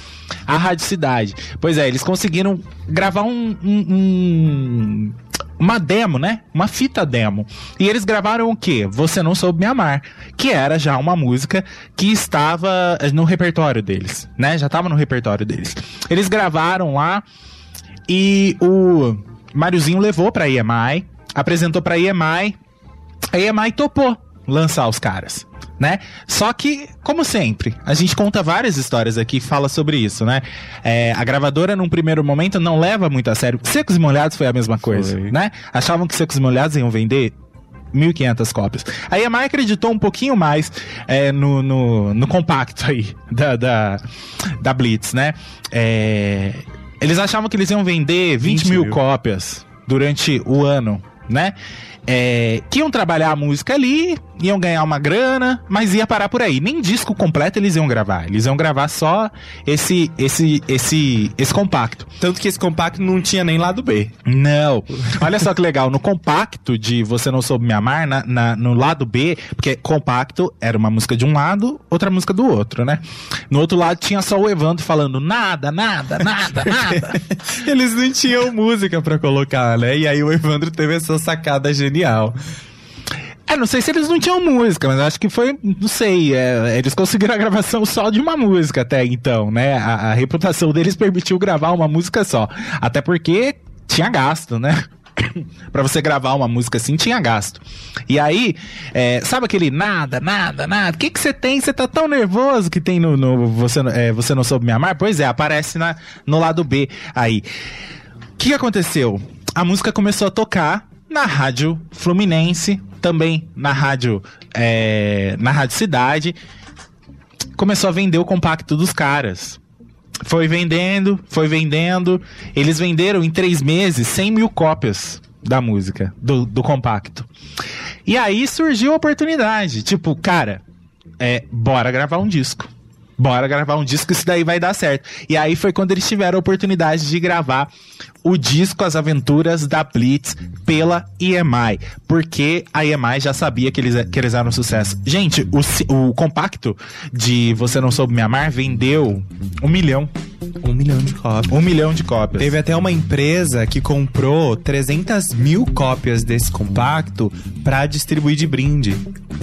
A Rádio Cidade. Pois é, eles conseguiram gravar um- um- um uma demo, né? Uma fita demo. E eles gravaram o quê? Você Não Soube Me Amar, que era já uma música que estava no repertório deles, né? Já estava no repertório deles. Eles gravaram lá e o Máriozinho levou pra EMI, apresentou pra EMI, a EMI topou lançar os caras. Né? Só que, como sempre, a gente conta várias histórias aqui e fala sobre isso, né? É, a gravadora, num primeiro momento, não leva muito a sério. Secos e Molhados foi a mesma coisa, Foi. né? Achavam que Secos e Molhados iam vender 1.500 cópias. A EMI acreditou um pouquinho mais é, no, no, no compacto aí da, da, da Blitz, né? É, eles achavam que eles iam vender 20, 20 mil, mil. cópias durante o ano, né? É, que iam trabalhar a música ali, iam ganhar uma grana, mas ia parar por aí. Nem disco completo eles iam gravar. Eles iam gravar só esse esse esse esse compacto. Tanto que esse compacto não tinha nem lado B. Não. Olha só que legal. No compacto de Você Não Soube Me Amar, na, na- no lado B, porque compacto era uma música de um lado, outra música do outro, né? No outro lado tinha só o Evandro falando nada, nada, nada, nada. Eles não tinham música pra colocar, né? E aí o Evandro teve essa sacada genial. É, não sei se eles não tinham música, mas acho que foi, não sei, é, eles conseguiram a gravação só de uma música até então, né? A, a reputação deles permitiu gravar uma música só. Até porque tinha gasto, né? pra você gravar uma música assim, tinha gasto. E aí, é, sabe aquele nada, nada, nada? O que que você tem? Você tá tão nervoso que tem no, no você, é, você Não Soube Me Amar? Pois é, aparece na, no lado B aí. O que aconteceu? A música começou a tocar na rádio Fluminense, também na rádio, é, na rádio Cidade. Começou a vender o compacto dos caras. Foi vendendo, foi vendendo. Eles venderam em três meses 100 mil cópias da música, do, do compacto. E aí surgiu a oportunidade. Tipo, cara, é, bora gravar um disco. Bora gravar um disco, isso daí vai dar certo. E aí foi quando eles tiveram a oportunidade de gravar o disco As Aventuras da Blitz pela EMI. Porque a EMI já sabia que eles, que eles eram um sucesso. Gente, o, o compacto de Você Não Soube Me Amar vendeu um milhão. Um milhão de cópias. Um milhão de cópias. Teve até uma empresa que comprou 300 mil cópias desse compacto pra distribuir de brinde.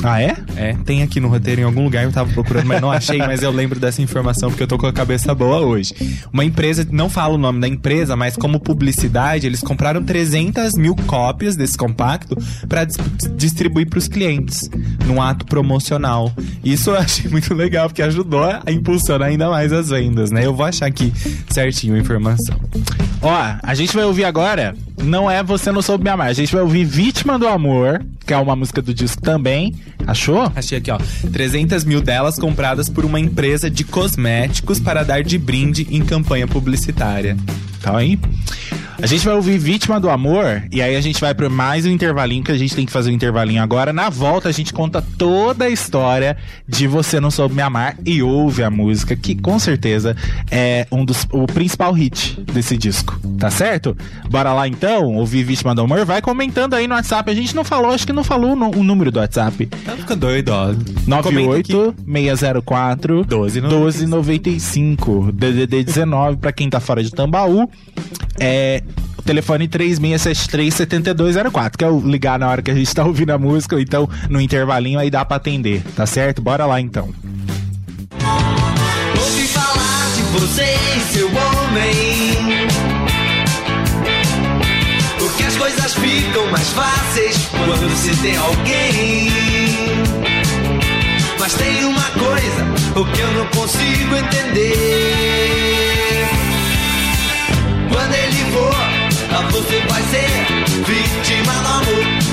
Ah, é? É, tem aqui no roteiro em algum lugar, eu tava procurando, mas não achei, mas eu lembro dessa informação porque eu tô com a cabeça boa hoje. Uma empresa, não falo o nome da empresa, mas como publicidade, eles compraram 300 mil cópias desse compacto pra dis- distribuir pros clientes, num ato promocional. Isso eu achei muito legal, porque ajudou a impulsionar ainda mais as vendas, né? Eu vou achar aqui certinho a informação. Ó, a gente vai ouvir agora, não é Você Não Soube Me Amar, a gente vai ouvir Vítima do Amor, que é uma música do disco também. Achou? Achei aqui, ó. 300 mil delas compradas por uma empresa de cosméticos para dar de brinde em campanha publicitária. Tá aí. A gente vai ouvir Vítima do Amor e aí a gente vai para mais um intervalinho que a gente tem que fazer um intervalinho agora. Na volta a gente conta toda a história de Você Não Soube Me Amar e ouve a música que com certeza é um dos o principal hit desse disco, tá certo? Bora lá então, ouvir Vítima do Amor, vai comentando aí no WhatsApp. A gente não falou, acho que não falou o número do WhatsApp. Tá fica doido, ó. Comenta aqui. 98 604 12,95. 1295 DDD 19 pra quem tá fora de Tambaú. É telefone 3673 7204, que é o ligar na hora que a gente tá ouvindo a música, ou então no intervalinho aí dá pra atender, tá certo? Bora lá então. Ouvi falar de você seu homem. Porque as coisas ficam mais fáceis quando se tem alguém. Mas tem uma coisa o que eu não consigo entender. Você vai ser vítima do amor,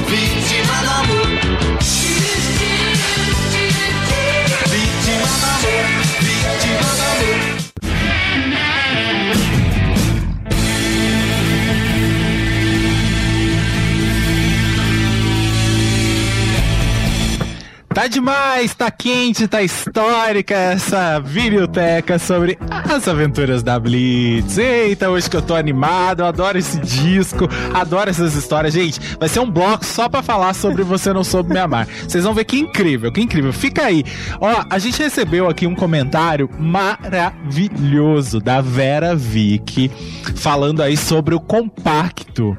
Tá demais, tá quente, tá histórica essa biblioteca sobre as aventuras da Blitz. Eita, hoje que eu tô animado, eu adoro esse disco, adoro essas histórias. Gente, vai ser um bloco só pra falar sobre Você Não Soube Me Amar. Vocês vão ver que incrível, que incrível. Fica aí. Ó, a gente recebeu aqui um comentário maravilhoso da Vera Vick, falando aí sobre o compacto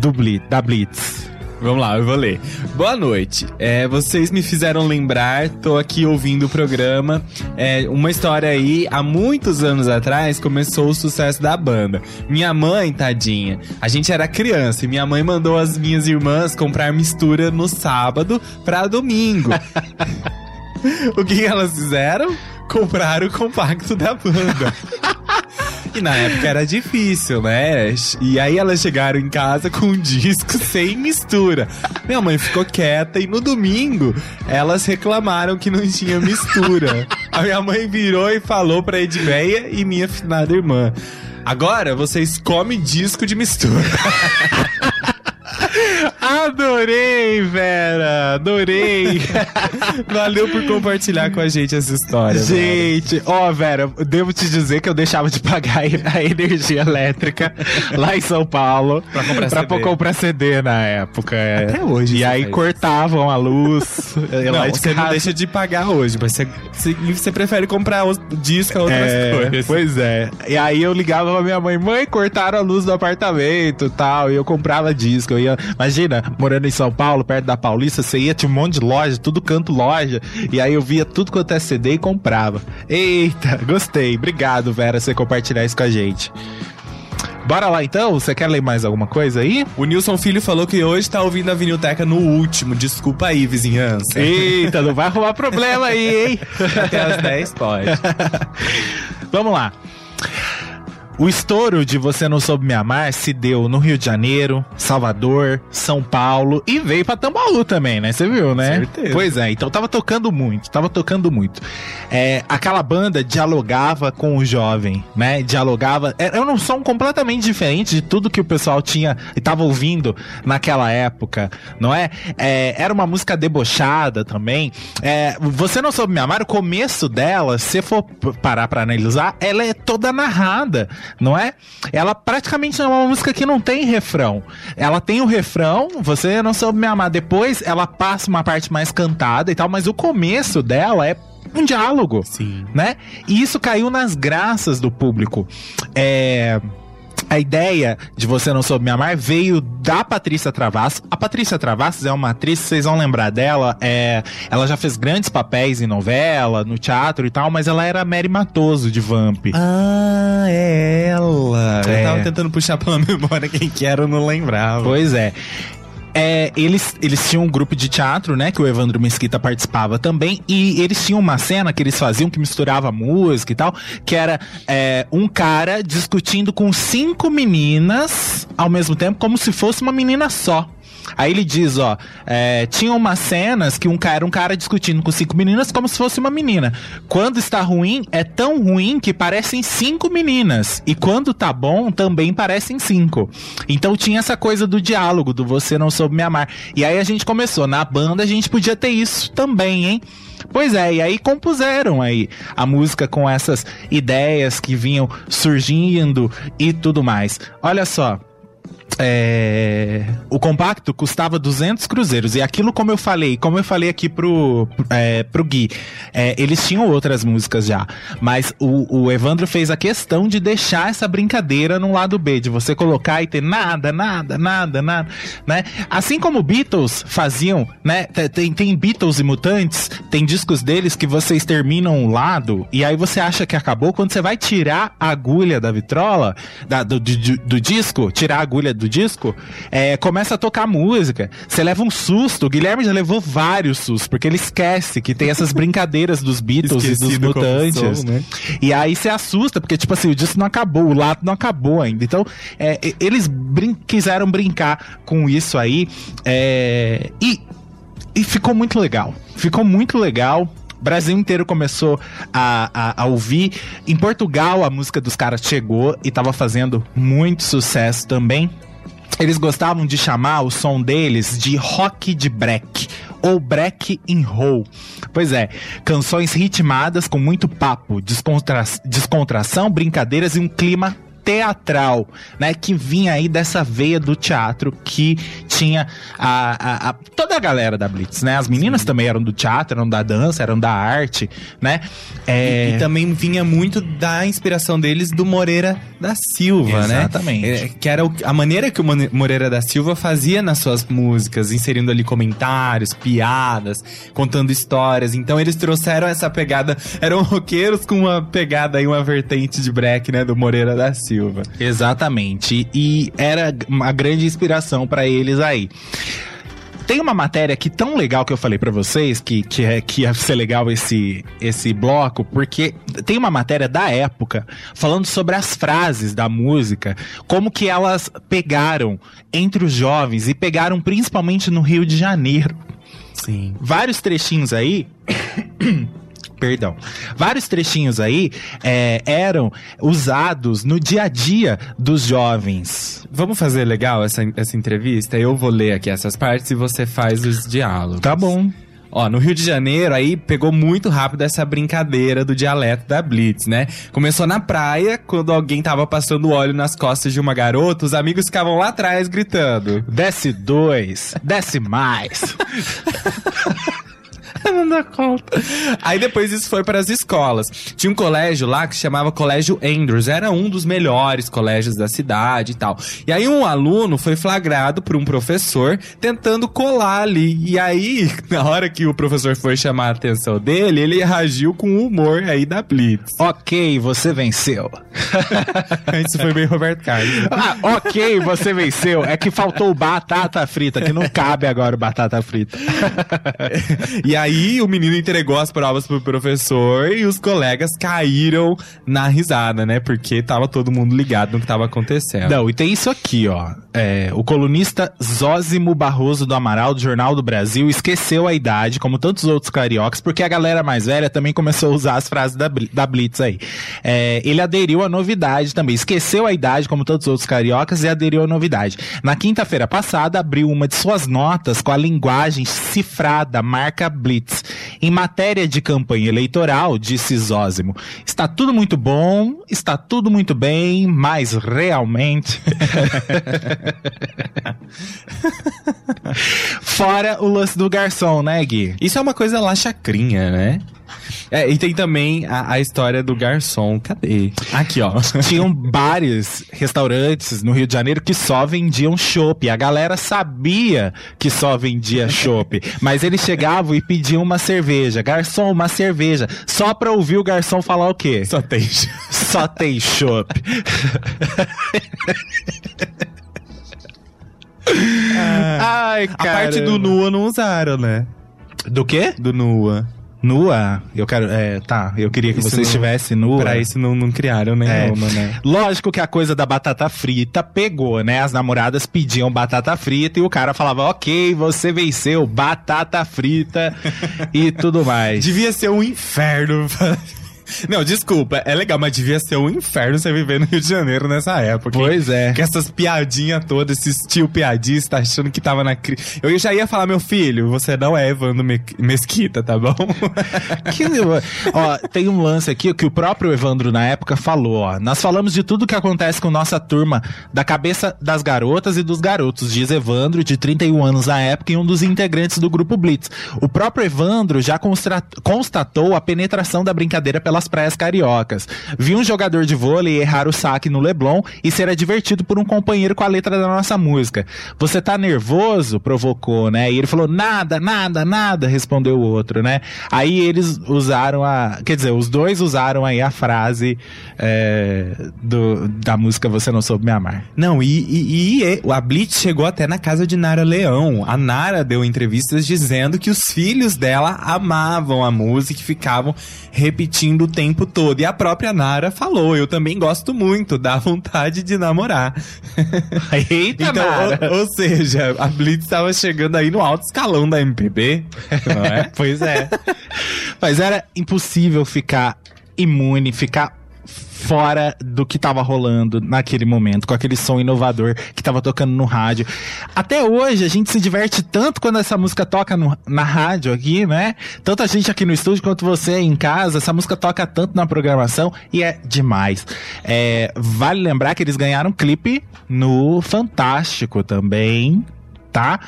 do Blitz, da Blitz. Vamos lá, eu vou ler. Boa noite. É, vocês me fizeram lembrar, tô aqui ouvindo o programa. É, uma história aí, há muitos anos atrás, começou o sucesso da banda. Minha mãe, tadinha, a gente era criança e minha mãe mandou as minhas irmãs comprar mistura no sábado pra domingo. o que elas fizeram? Compraram o compacto da banda. E na época era difícil, né? E aí elas chegaram em casa com um disco sem mistura. Minha mãe ficou quieta e no domingo elas reclamaram que não tinha mistura. A minha mãe virou e falou pra Edmeia e minha finada irmã. Agora vocês comem disco de mistura. Adorei, Vera! Adorei! Valeu por compartilhar com a gente essa história. Gente, ó, Vera, devo te dizer que eu deixava de pagar a energia elétrica lá em São Paulo Pra comprar pra CD. comprar CD na época. é. Até hoje E aí faz cortavam a luz. é, Não, você não deixa de pagar hoje, mas você, você, você prefere comprar o disco a outras É, coisas. pois é. E aí eu ligava pra minha mãe, mãe, cortaram a luz do apartamento e tal. E eu comprava disco. Eu ia, imagina, morando em São Paulo, perto da Paulista, você ia, tinha um monte de loja, tudo canto loja. E aí eu via tudo quanto é CD e comprava. Eita, gostei. Obrigado, Vera, você compartilhar isso com a gente. Bora lá então? Você quer ler mais alguma coisa aí? O Nilson Filho falou que hoje tá ouvindo a Vinilteca no último. Desculpa aí, vizinhança. Eita, não vai arrumar problema aí, hein? Até as 10 pode. Vamos lá. O estouro de Você Não Soube Me Amar se deu no Rio de Janeiro, Salvador, São Paulo e veio pra Tambaú também, né? Você viu, né? Certeza. Pois é, então tava tocando muito, tava tocando muito. É, aquela banda dialogava com o jovem, né? Dialogava. Era um som completamente diferente de tudo que o pessoal tinha e tava ouvindo naquela época, não é? É, era uma música debochada também. É, Você Não Soube Me Amar, o começo dela, se for parar pra analisar, ela é toda narrada, não é? Ela praticamente é uma música que não tem refrão. Ela tem o refrão, Você Não Soube Me Amar. Depois ela passa uma parte mais cantada e tal, mas o começo dela é um diálogo Sim. né? E isso caiu nas graças do público. É. A ideia de Você Não Soube Me Amar veio da Patrícia Travassos. A Patrícia Travassos é uma atriz, vocês vão lembrar dela. É, ela já fez grandes papéis em novela, no teatro e tal, mas ela era Mary Matoso de Vamp. Ah, é ela. É. Eu tava tentando puxar pela memória quem que era, eu não lembrava. Pois é. É, eles, eles tinham um grupo de teatro, né? Que o Evandro Mesquita participava também. E eles tinham uma cena que eles faziam que misturava música e tal. Que era é, um cara discutindo com cinco meninas ao mesmo tempo, como se fosse uma menina só. Aí ele diz, ó, é, tinha umas cenas que um cara, era um cara discutindo com cinco meninas como se fosse uma menina. Quando está ruim, é tão ruim que parecem cinco meninas. E quando tá bom, também parecem cinco. Então tinha essa coisa do diálogo, do você não soube me amar. E aí a gente começou, na banda a gente podia ter isso também, hein? Pois é, e aí compuseram aí a música com essas ideias que vinham surgindo e tudo mais. Olha só, é, o compacto custava 200 cruzeiros. E aquilo, como eu falei, como eu falei aqui pro, é, pro Gui, é, eles tinham outras músicas já. Mas o, o Evandro fez a questão de deixar essa brincadeira no lado B, de você colocar e ter nada, nada, nada, nada, né? Assim como Beatles faziam, né? Tem, tem Beatles e Mutantes, tem discos deles que vocês terminam um lado e aí você acha que acabou. Quando você vai tirar a agulha da vitrola, da- do, do- do disco, tirar a agulha do disco, é, começa a tocar música. Você leva um susto. O Guilherme já levou vários sustos, porque ele esquece que tem essas brincadeiras dos Beatles e dos Esquecido Mutantes. sou, né? E aí você assusta, porque, tipo assim, o disco não acabou, o lado não acabou ainda. Então, é, eles brin- quiseram brincar com isso aí. é, e, e ficou muito legal. Ficou muito legal. O Brasil inteiro começou a, a, a ouvir. Em Portugal, a música dos caras chegou e tava fazendo muito sucesso também. Eles gostavam de chamar o som deles de rock de break ou break and roll. Pois é, canções ritmadas com muito papo, descontra- descontração, brincadeiras e um clima teatral, né, que vinha aí dessa veia do teatro que tinha a, a- a- toda a galera da Blitz, né? As meninas também eram do teatro, eram da dança, eram da arte, né? É, E também vinha muito da inspiração deles do Moreira da Silva, né? Exatamente. É, que era o- a maneira que o Moreira da Silva fazia nas suas músicas, inserindo ali comentários, piadas, contando histórias. Então eles trouxeram essa pegada. Eram roqueiros com uma pegada aí, uma vertente de break, né? Do Moreira da Silva. Exatamente. E era uma grande inspiração pra eles aí. Tem uma matéria aqui tão legal que eu falei pra vocês que, que, é, que ia ser legal esse, esse bloco, porque tem uma matéria da época falando sobre as frases da música, como que elas pegaram entre os jovens e pegaram principalmente no Rio de Janeiro. Sim. Vários trechinhos aí. Perdão. Vários trechinhos aí é, eram usados no dia a dia dos jovens. Vamos fazer legal essa, essa entrevista? Eu vou ler aqui essas partes e você faz os diálogos. Tá bom. Ó, no Rio de Janeiro, aí pegou muito rápido essa brincadeira do dialeto da Blitz, né? Começou na praia, quando alguém tava passando óleo nas costas de uma garota, os amigos ficavam lá atrás gritando. Desce dois, desce mais. Não dá conta. Aí depois isso foi para as escolas. Tinha um colégio lá que se chamava Colégio Andrews. Era um dos melhores colégios da cidade e tal. E aí um aluno foi flagrado por um professor tentando colar ali. E aí, na hora que o professor foi chamar a atenção dele, ele reagiu com o humor aí da Blitz. ok, você venceu. Isso foi bem Roberto Carlos. Ah, ok, você venceu. É que faltou batata frita, que não cabe agora o batata frita. E aí o menino entregou as provas pro professor e os colegas caíram na risada, né? Porque tava todo mundo ligado no que tava acontecendo. Não, e tem isso aqui, ó. É, o colunista Zózimo Barroso do Amaral, do Jornal do Brasil, esqueceu a idade, como tantos outros cariocas, porque a galera mais velha também começou a usar as frases da, da Blitz aí. É, ele aderiu à novidade também, esqueceu a idade, como tantos outros cariocas, e aderiu à novidade. Na quinta-feira passada, abriu uma de suas notas com a linguagem cifrada, marca Blitz. Em matéria de campanha eleitoral, disse Zózimo, está tudo muito bom, está tudo muito bem, mas realmente. Fora o lance do garçom, né, Gui? Isso é uma coisa lá chacrinha, né? É, e tem também a, a história do garçom. Cadê? Aqui, ó. Tinham bares, restaurantes no Rio de Janeiro que só vendiam chopp. A galera sabia que só vendia chopp. mas eles chegavam e pediam uma cerveja. Garçom, uma cerveja. Só pra ouvir o garçom falar o quê? Só tem. Só tem chopp. Ai, A parte do nua não usaram, né? Do quê? Do nua. Nua? Eu quero. É, tá. Eu queria que Isso você não- estivesse nua. Pra isso não, não criaram nenhuma, né? Lógico que a coisa da batata frita pegou, né? As namoradas pediam batata frita e o cara falava, ok, você venceu, batata frita e tudo mais. Devia ser um inferno. Não, desculpa, é legal, mas devia ser um inferno você viver no Rio de Janeiro nessa época. hein? Pois é. Com essas piadinhas todas, esses tio piadista achando que tava na crise. Eu já ia falar, meu filho, você não é Evandro Me- Mesquita, tá bom? Que- ó, tem um lance aqui que o próprio Evandro na época falou, ó. Nós falamos de tudo que acontece com nossa turma, da cabeça das garotas e dos garotos, diz Evandro, de 31 anos na época e um dos integrantes do grupo Blitz. O próprio Evandro já constatou a penetração da brincadeira pelas praias cariocas. Viu um jogador de vôlei errar o saque no Leblon e ser advertido por um companheiro com a letra da nossa música. Você tá nervoso? Provocou, né? E ele falou, nada, nada, nada, respondeu o outro, né? Aí eles usaram a. Quer dizer, os dois usaram aí a frase é, do, da música Você Não Soube Me Amar. Não, e, e, e a Blitz chegou até na casa de Nara Leão. A Nara deu entrevistas dizendo que os filhos dela amavam a música e ficavam repetindo o tempo todo. E a própria Nara falou: Eu também gosto muito, dá vontade de namorar. Eita, então, Nara. ou, ou seja, a Blitz estava chegando aí no alto escalão da MPB, não é? Pois é. Mas era impossível ficar imune, ficar fora do que tava rolando naquele momento, com aquele som inovador que tava tocando no rádio. Até hoje a gente se diverte tanto quando essa música toca no- na rádio aqui, né? Tanto a gente aqui no estúdio quanto você em casa, essa música toca tanto na programação e é demais. É, vale lembrar que eles ganharam clipe no Fantástico também, tá?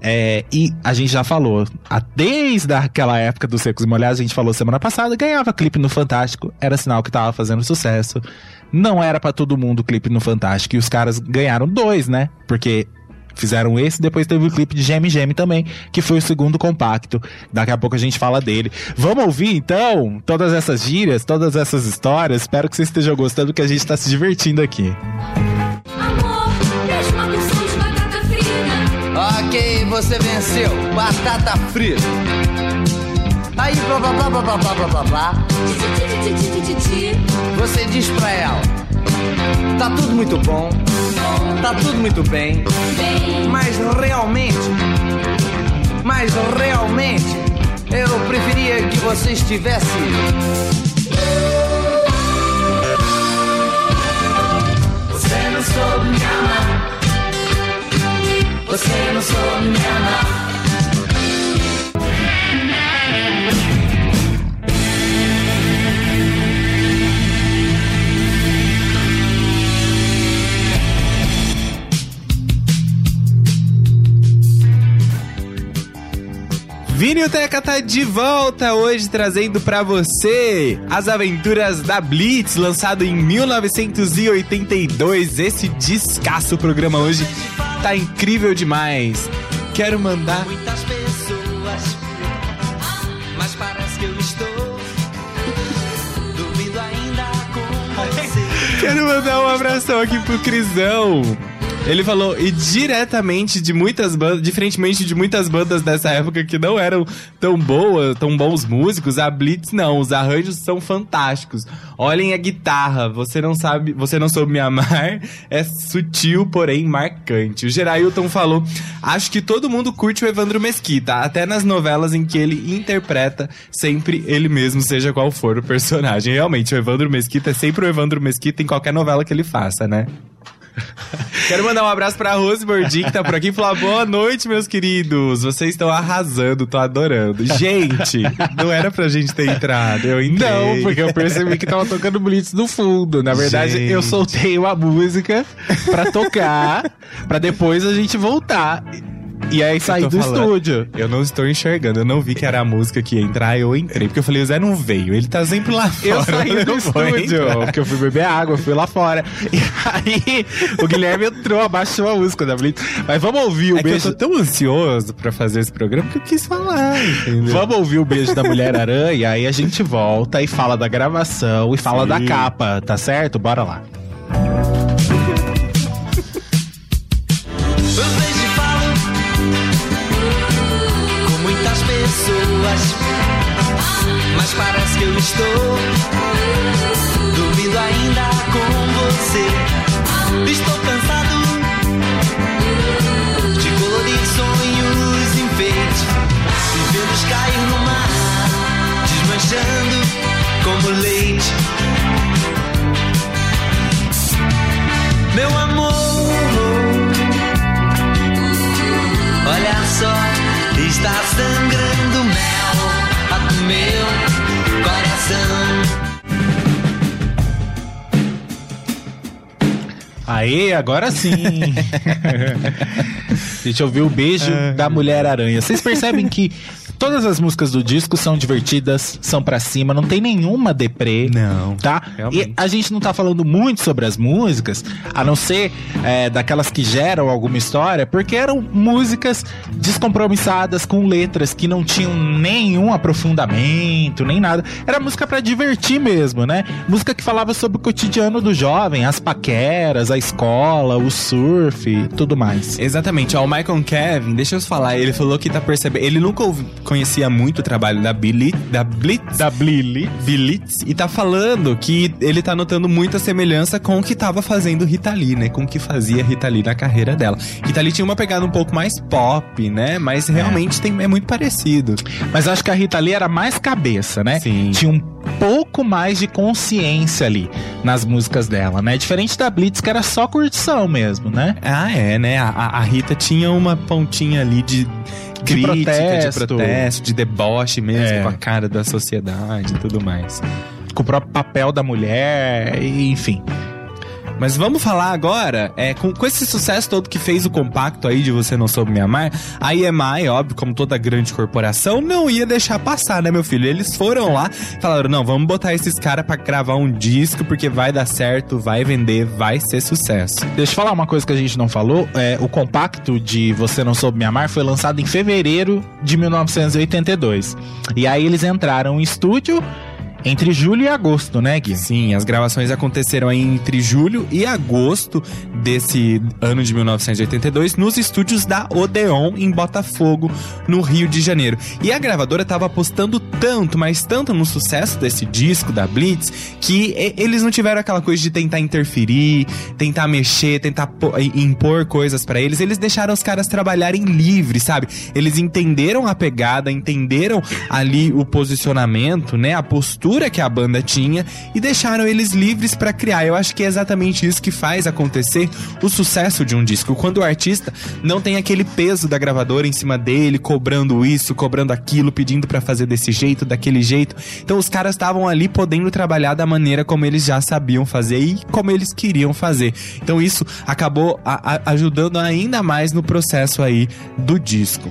É, e a gente já falou, desde aquela época dos Secos e Molhados, a gente falou semana passada, ganhava clipe no Fantástico, era sinal que tava fazendo sucesso. Não era pra todo mundo clipe no Fantástico, e os caras ganharam dois, né? Porque fizeram esse, depois teve o clipe de Geme Geme também, que foi o segundo compacto. Daqui a pouco a gente fala dele. Vamos ouvir então todas essas gírias, todas essas histórias. Espero que vocês estejam gostando, que a gente tá se divertindo aqui. Amor, Ok, você venceu. Batata frita. Aí, blá blá blá blá blá blá blá blá. Você diz pra ela: Tá tudo muito bom, tá tudo muito bem, mas realmente, mas realmente, eu preferia que você estivesse. Você não soube me amar. Não soube me. Vinilteca tá de volta hoje trazendo pra você as aventuras da Blitz, lançado em 1982. Esse descasso programa hoje tá incrível demais. Quero mandar Muitas pessoas, mas parece que eu estou dormindo ainda com você. Quero mandar um abração aqui pro Crisão. Ele falou, e diretamente de muitas bandas, diferentemente de muitas bandas dessa época que não eram tão boas, tão bons músicos, a Blitz não, os arranjos são fantásticos. Olhem a guitarra, você não sabe, você não soube me amar, é sutil, porém marcante. O Gerailton falou, acho que todo mundo curte o Evandro Mesquita, até nas novelas em que ele interpreta sempre ele mesmo, seja qual for o personagem. Realmente, o Evandro Mesquita é sempre o Evandro Mesquita em qualquer novela que ele faça, né? Quero mandar um abraço pra Rose Bordim, que tá por aqui e falar boa noite, meus queridos. Vocês estão arrasando, tô adorando. Gente, não era pra gente ter entrado, eu entrei. Não, porque eu percebi que tava tocando Blitz no fundo. Na verdade, Gente. eu soltei uma música pra tocar, pra depois a gente voltar. E aí sair tô do falando. estúdio. Eu não estou enchegando, eu não vi que era a música que ia entrar, eu entrei. Porque eu falei, o Zé não veio, ele tá sempre lá fora. Eu saí do estúdio, porque eu fui beber água, eu fui lá fora. E aí, o Guilherme entrou, abaixou a música da Blitz. Mas vamos ouvir o É que eu beijo. tô tão ansioso pra fazer esse programa que eu quis falar, entendeu? Vamos ouvir o beijo da Mulher-Aranha, aí a gente volta e fala da gravação e fala Sim. da capa, tá certo? Bora lá. Estou dormindo ainda com você. Aê, agora sim! Deixa eu ver o beijo da Mulher-Aranha. Vocês percebem que todas as músicas do disco são divertidas, são pra cima, não tem nenhuma deprê. Não, Tá? realmente. E a gente não tá falando muito sobre as músicas, a não ser é, daquelas que geram alguma história, porque eram músicas descompromissadas com letras que não tinham nenhum aprofundamento, nem nada. Era música pra divertir mesmo, né? Música que falava sobre o cotidiano do jovem, as paqueras, a escola, o surf e tudo mais. Exatamente, ó, o Michael Kevin, deixa eu falar, ele falou que tá percebendo. Ele nunca ouvi- conhecia muito o trabalho da Billy, da Blitz, Da Blili. Blitz, e tá falando que ele tá notando muita semelhança com o que tava fazendo Rita Lee, né? Com o que fazia Rita Lee na carreira dela. Rita Lee tinha uma pegada um pouco mais pop, né? Mas realmente tem, é muito parecido. Mas acho que a Rita Lee era mais cabeça, né? Sim. Tinha um pouco mais de consciência ali nas músicas dela, né? Diferente da Blitz, que era só curtição mesmo, né? Ah, é, né? A- a Rita tinha uma pontinha ali de. Crítica, de protesto. protesto, de deboche mesmo, É. com a cara da sociedade e tudo mais. Com o próprio papel da mulher, enfim. Mas vamos falar agora, é, com, com esse sucesso todo que fez o compacto aí de Você Não Soube Me Amar, a EMI, óbvio, como toda grande corporação, não ia deixar passar, né, meu filho? Eles foram lá falaram, não, vamos botar esses caras pra gravar um disco, porque vai dar certo, vai vender, vai ser sucesso. Deixa eu falar uma coisa que a gente não falou. É, o compacto de Você Não Soube Me Amar foi lançado em fevereiro de 1982. E aí eles entraram em estúdio entre julho e agosto, né, Gui? Sim, as gravações aconteceram entre julho e agosto desse ano de 1982 nos estúdios da Odeon em Botafogo, no Rio de Janeiro. E a gravadora estava apostando tanto, mas tanto no sucesso desse disco da Blitz, que eles não tiveram aquela coisa de tentar interferir, tentar mexer, tentar impor coisas para eles. Eles deixaram os caras trabalharem livres, sabe? Eles entenderam a pegada, entenderam ali o posicionamento, né, a postura que a banda tinha e deixaram eles livres para criar. Eu acho que é exatamente isso que faz acontecer o sucesso de um disco. Quando o artista não tem aquele peso da gravadora em cima dele, cobrando isso, cobrando aquilo, pedindo para fazer desse jeito, daquele jeito. Então os caras estavam ali podendo trabalhar da maneira como eles já sabiam fazer e como eles queriam fazer. Então isso acabou a, a, ajudando ainda mais no processo aí do disco.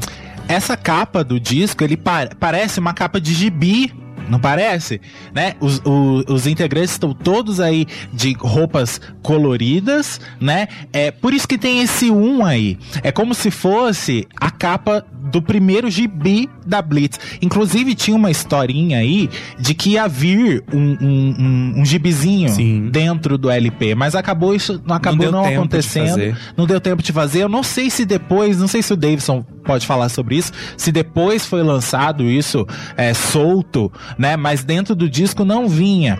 Essa capa do disco, ele pa parece uma capa de gibi não parece? Né? Os, os, os, integrantes estão todos aí de roupas coloridas, né? É por isso que tem esse um aí. É como se fosse a capa do primeiro gibi da Blitz. Inclusive, tinha uma historinha aí de que ia vir um, um, um, um gibizinho Sim. dentro do LP, mas acabou isso não acabou não, não acontecendo. De não deu tempo de fazer. Eu não sei se depois, não sei se o Davidson pode falar sobre isso, se depois foi lançado isso é, solto, né? Mas dentro do disco não vinha.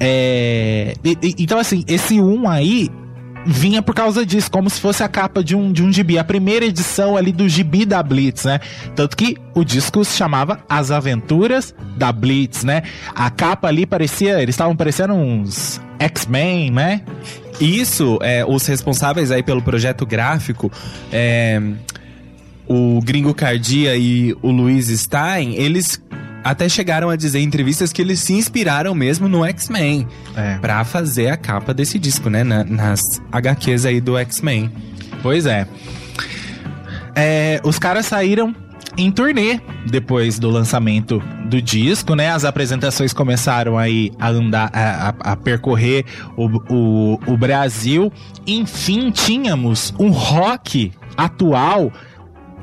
É, então, assim, esse um aí vinha por causa disso, como se fosse a capa de um, de um gibi, a primeira edição ali do gibi da Blitz, né? Tanto que o disco se chamava As Aventuras da Blitz, né? A capa ali parecia, eles estavam parecendo uns X-Men, né? Isso, é, os responsáveis aí pelo projeto gráfico, é, o Gringo Cardia e o Luiz Stein, eles até chegaram a dizer em entrevistas que eles se inspiraram mesmo no X-Men é. para fazer a capa desse disco, né? Na, nas HQs aí do X-Men. Pois é. é. Os caras saíram em turnê depois do lançamento do disco, né? As apresentações começaram aí a andar, a, a, a percorrer o, o, o Brasil. Enfim, tínhamos um rock atual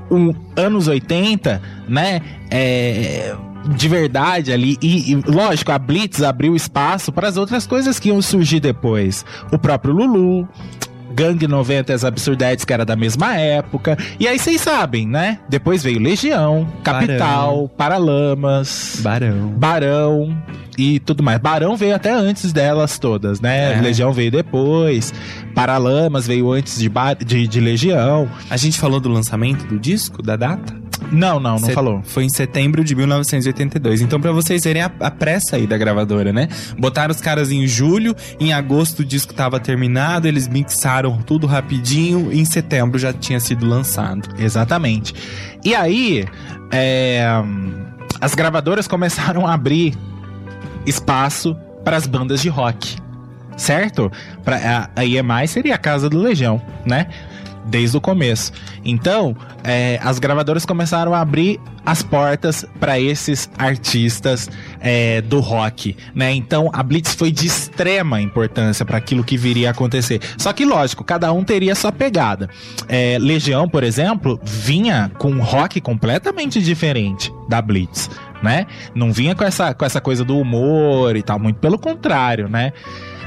um, anos 80, né? É, de verdade ali. E, e, lógico, a Blitz abriu espaço para as outras coisas que iam surgir depois. O próprio Lulu. Gang 90 e as Absurdetes, que era da mesma época. E aí vocês sabem, né? Depois veio Legião, Capital, Barão. Paralamas, Barão. Barão e tudo mais. Barão veio até antes delas todas, né? É. Legião veio depois. Paralamas veio antes de, de, de Legião. A gente falou do lançamento do disco, da data? Não, não, não Set... falou. Foi em setembro de 1982. Então, para vocês verem a, a, pressa aí da gravadora, né? Botaram os caras em julho, em agosto o disco tava terminado, eles mixaram tudo rapidinho, e em setembro já tinha sido lançado. Exatamente. E aí, é, as gravadoras começaram a abrir espaço para as bandas de rock. Certo? Pra, a, a EMI seria a casa do Legião, né? Desde o começo. Então, é, as gravadoras começaram a abrir as portas para esses artistas é, do rock, né? Então a Blitz foi de extrema importância para aquilo que viria a acontecer. Só que lógico, cada um teria sua pegada. É, Legião, por exemplo, vinha com um rock completamente diferente da Blitz, né? Não vinha com essa, com essa coisa do humor e tal, muito pelo contrário, né?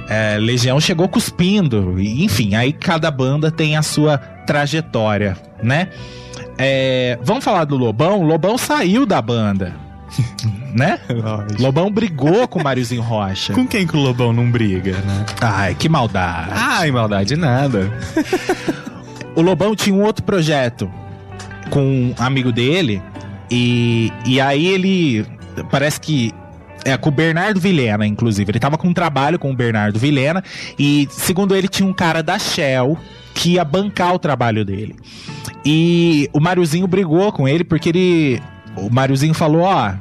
É, Legião chegou cuspindo. Enfim, aí cada banda tem a sua trajetória, né? É, vamos falar do Lobão? Lobão saiu da banda. né? Lógico. Lobão brigou com o Máriozinho Rocha. Com quem que o Lobão não briga, né? Ai, que maldade. Ai, maldade nada. o Lobão tinha um outro projeto com um amigo dele. E, e aí ele. Parece que é, com o Bernardo Vilhena, inclusive. Ele tava com um trabalho com o Bernardo Vilhena e, segundo ele, tinha um cara da Shell que ia bancar o trabalho dele. E o Mariozinho brigou com ele porque ele. O Mariozinho falou: ó,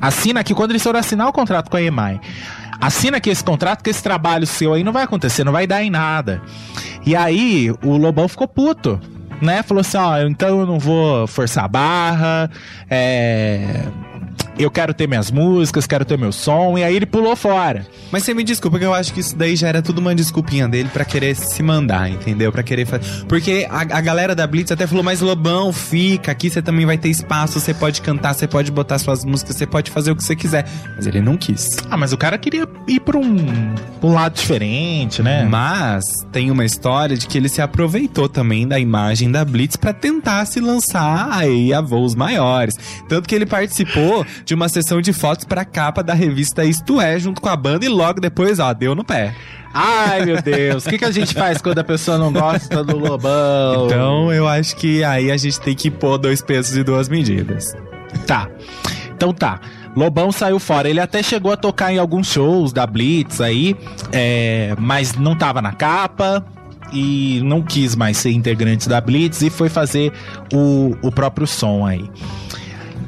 assina aqui quando eles foram assinar o contrato com a EMAI. Assina aqui esse contrato que esse trabalho seu aí não vai acontecer, não vai dar em nada. E aí o Lobão ficou puto né? Falou assim, ó, então eu não vou forçar a barra, é eu quero ter minhas músicas, quero ter meu som, e aí ele pulou fora. Mas você me desculpa que eu acho que isso daí já era tudo uma desculpinha dele pra querer se mandar, entendeu? Pra querer fazer. Porque a, a galera da Blitz até falou, mas Lobão, fica, aqui você também vai ter espaço, você pode cantar, você pode botar suas músicas, você pode fazer o que você quiser. Mas ele não quis. Ah, mas o cara queria ir pra um, pra um lado diferente, né? Mas tem uma história de que ele se aproveitou também da imagem da Blitz pra tentar se lançar aí a voos maiores. Tanto que ele participou de uma sessão de fotos pra capa da revista Isto É, junto com a banda, e logo depois, ó, deu no pé. Ai, meu Deus. O que, que a gente faz quando a pessoa não gosta do Lobão? Então eu acho que aí a gente tem que pôr dois pesos e duas medidas. Tá. Então tá. Lobão saiu fora. Ele até chegou a tocar em alguns shows da Blitz aí, é, mas não tava na capa e não quis mais ser integrante da Blitz e foi fazer o, o próprio som aí.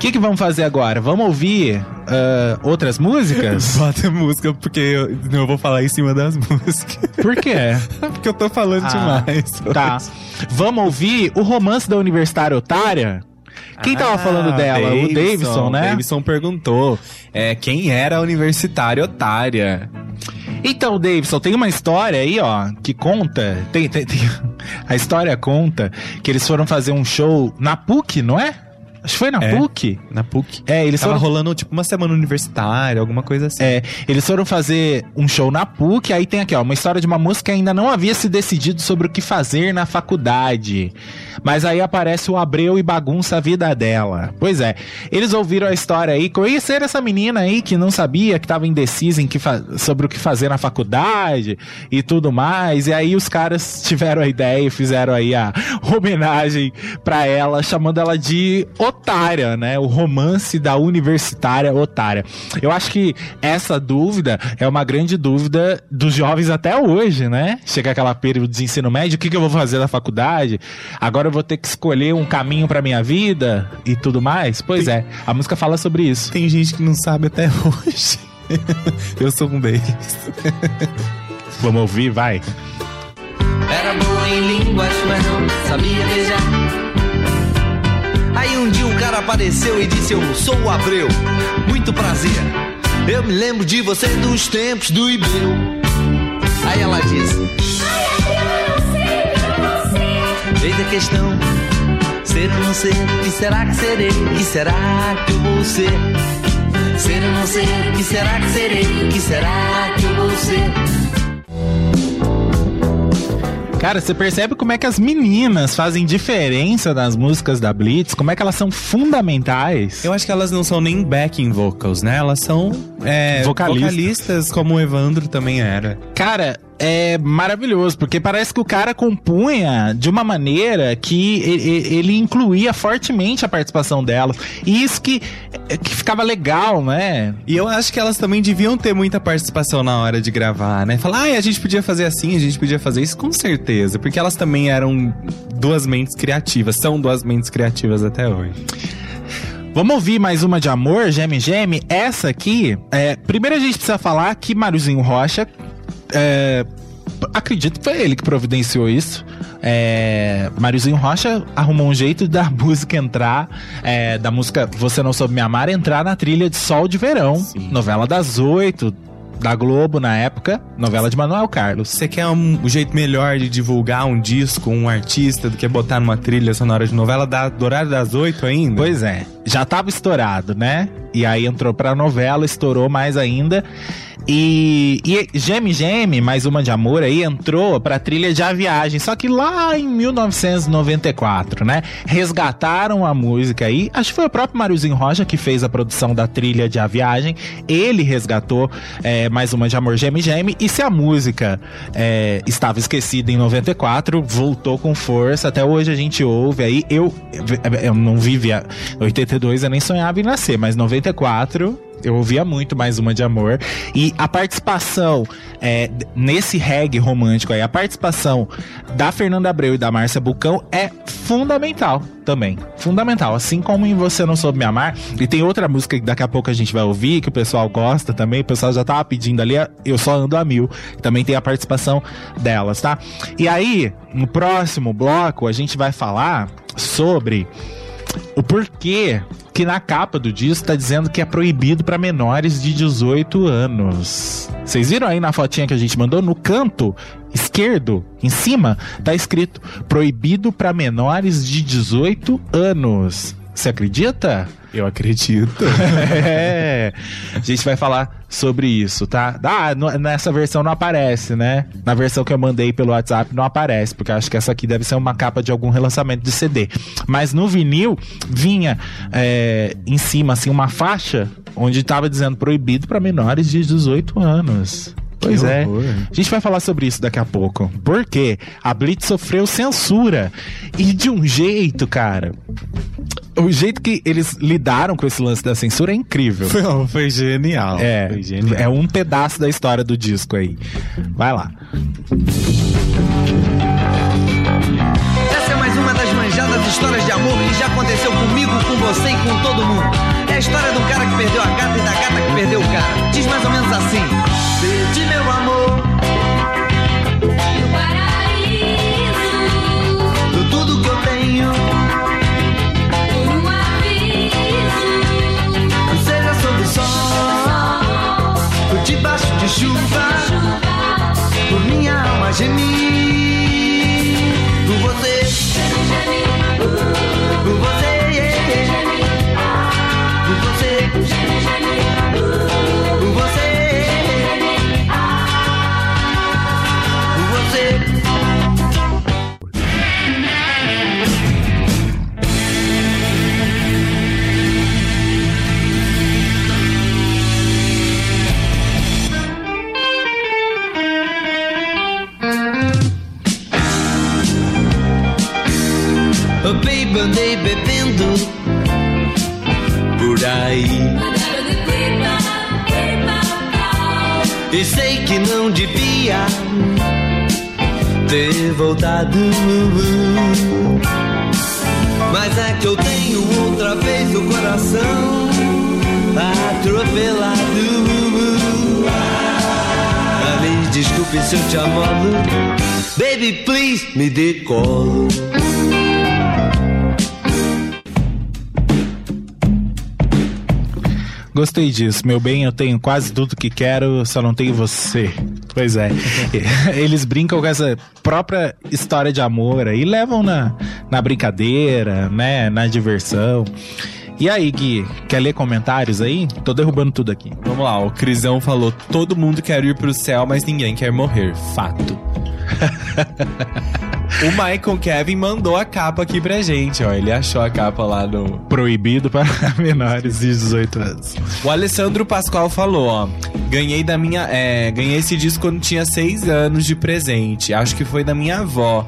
O que, que vamos fazer agora? Vamos ouvir ah, outras músicas? Bota música, porque eu, vou falar em cima das músicas. Por quê? porque eu tô falando Ah, demais. Tá. Vamos ouvir o romance da Universitária Otária? Quem tava Ah, falando dela? o Davidson, né? Davidson perguntou é, quem era a universitária otária. Então, Davidson, tem uma história aí, ó, que conta. Tem, tem- tem- a história conta que eles foram fazer um show na PUC, não é? Acho que foi na É. PUC. Na PUC. É, eles Tava foram. rolando tipo uma semana universitária, alguma coisa assim. É, eles foram fazer um show na PUC, aí tem aqui, ó, uma história de uma moça que ainda não havia se decidido sobre o que fazer na faculdade. Mas aí aparece o Abreu e bagunça a vida dela. Pois é, eles ouviram a história aí, conheceram essa menina aí que não sabia, que tava indecisa em que sobre o que fazer na faculdade e tudo mais. E aí os caras tiveram a ideia e fizeram aí a homenagem pra ela, chamando ela de otária, né? O romance da universitária otária. Eu acho que essa dúvida é uma grande dúvida dos jovens até hoje, né? Chega aquela período de ensino médio, o que, que eu vou fazer na faculdade? Agora eu vou ter que escolher um caminho pra minha vida e tudo mais? Pois é, a música fala sobre isso. Tem gente que não sabe até hoje. eu sou um deles. Vamos ouvir, vai. Era boa em línguas, mas não sabia beijar. Aí um dia um cara apareceu e disse: Eu sou o Abreu, muito prazer. Eu me lembro de você dos tempos do Ibeu. Aí ela disse: Eis a questão: ser ou não ser, que será que serei? Que será que eu vou ser? Ser ou não ser, que será que serei? Que será que eu vou ser? Cara, você percebe como é que as meninas fazem diferença nas músicas da Blitz? Como é que elas são fundamentais? Eu acho que elas não são nem backing vocals, né? Elas são é, Vocalistas. vocalistas, como o Evandro também era. Cara, é maravilhoso, porque parece que o cara compunha de uma maneira que ele, ele incluía fortemente a participação delas. E isso que, que ficava legal, né? E eu acho que elas também deviam ter muita participação na hora de gravar, né? Falar, ah, a gente podia fazer assim, a gente podia fazer isso, com certeza. Porque elas também eram duas mentes criativas, são duas mentes criativas até hoje. Vamos ouvir mais uma de amor, Geme Geme. Essa aqui, é, primeiro a gente precisa falar que Mariozinho Rocha, é, acredito que foi ele que providenciou isso. É, Mariozinho Rocha arrumou um jeito da música entrar, é, da música Você Não Soube Me Amar, entrar na trilha de Sol de Verão, Sim. novela das oito da Globo na época, novela de Manuel Carlos. Você quer um, um jeito melhor de divulgar um disco, um artista, do que botar numa trilha sonora de novela da, do horário das oito ainda? Pois é, já tava estourado, né? E aí entrou pra novela, estourou mais ainda. E, e Geme Geme, mais uma de amor aí, entrou pra trilha de A Viagem, só que lá em 1994, né? Resgataram a música aí, acho que foi o próprio Mariozinho Rocha que fez a produção da trilha de A Viagem, ele resgatou é, mais uma de amor Geme Geme, e se a música é, estava esquecida em 94, voltou com força, até hoje a gente ouve aí, eu, eu não vive 84 92 eu nem sonhava em nascer, mas 94 eu ouvia muito mais uma de amor. E a participação é, nesse reggae romântico aí, a participação da Fernanda Abreu e da Márcia Bucão é fundamental também. Fundamental. Assim como em Você Não Soube Me Amar. E tem outra música que daqui a pouco a gente vai ouvir, que o pessoal gosta também. O pessoal já tava pedindo ali, Eu Só Ando a Mil. Também tem a participação delas, tá? E aí, no próximo bloco, a gente vai falar sobre o porquê que na capa do disco tá dizendo que é proibido para menores de 18 anos. Vocês viram aí na fotinha que a gente mandou no canto esquerdo, em cima, tá escrito proibido para menores de 18 anos. Você acredita? Eu acredito. é. A gente vai falar sobre isso, tá? Ah, nessa versão não aparece, né? Na versão que eu mandei pelo WhatsApp não aparece, porque acho que essa aqui deve ser uma capa de algum relançamento de CD. Mas no vinil vinha é, em cima, assim, uma faixa onde tava dizendo proibido para menores de 18 anos. Pois é. A gente vai falar sobre isso daqui a pouco. Porque a Blitz sofreu censura. E de um jeito, cara. O jeito que eles lidaram com esse lance da censura é incrível. Foi, foi genial. É, Foi genial. é um pedaço da história do disco aí. Vai lá. Essa histórias de amor que já aconteceu comigo, com você e com todo mundo. É a história do cara que perdeu a gata e da gata que perdeu o cara. Diz mais ou menos assim: Perdi meu amor, paraíso, do tudo que eu tenho. por um aviso, Seja sob o sol, por debaixo de chuva, por minha alma gemir. Por você, por andei bebendo por aí. E sei que não devia ter voltado. Mas é que eu tenho outra vez o coração atropelado. Ah, me desculpe se eu te amolo. Baby, please, me dê Gostei disso. Meu bem, eu tenho quase tudo que quero, só não tenho você. Pois é. Eles brincam com essa própria história de amor aí, levam na, na brincadeira, né? Na diversão. E aí, Gui, quer ler comentários aí? Tô derrubando tudo aqui. Vamos lá, o Crisão falou: todo mundo quer ir pro céu, mas ninguém quer morrer. Fato. o Michael Kevin mandou a capa aqui pra gente, ó. Ele achou a capa lá no. Proibido para menores de 18 anos. O Alessandro Pascoal falou, ó. Ganhei da minha. É, ganhei esse disco quando tinha seis anos de presente. Acho que foi da minha avó.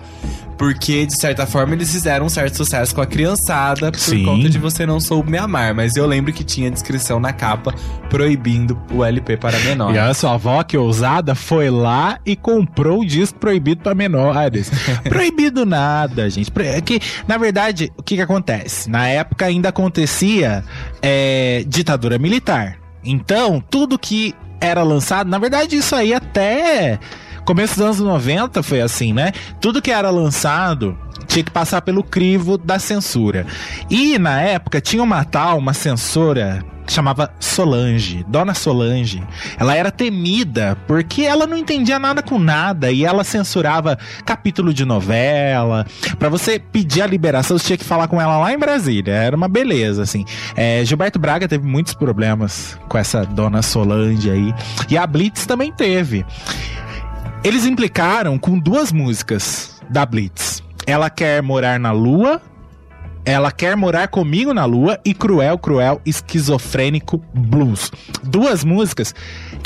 Porque, de certa forma, eles fizeram um certo sucesso com a criançada por Sim. conta de Você Não Soube Me Amar. Mas eu lembro que tinha descrição na capa proibindo o LP para menores. E a sua avó, que ousada, foi lá e comprou o disco proibido para menores. proibido nada, gente. É que, na verdade, o que que acontece? Na época ainda acontecia é, ditadura militar. Então, tudo que era lançado, na verdade, isso aí até começo dos anos 90 foi assim, né? Tudo que era lançado tinha que passar pelo crivo da censura. E na época tinha uma tal, uma censora chamava Solange, Dona Solange. Ela era temida porque ela não entendia nada com nada e ela censurava capítulo de novela. Pra você pedir a liberação, você tinha que falar com ela lá em Brasília. Era uma beleza, assim. É, Gilberto Braga teve muitos problemas com essa Dona Solange aí. E a Blitz também teve. Eles implicaram com duas músicas da Blitz. Ela quer morar na lua, ela quer morar comigo na lua e Cruel, Cruel, Esquizofrênico Blues. Duas músicas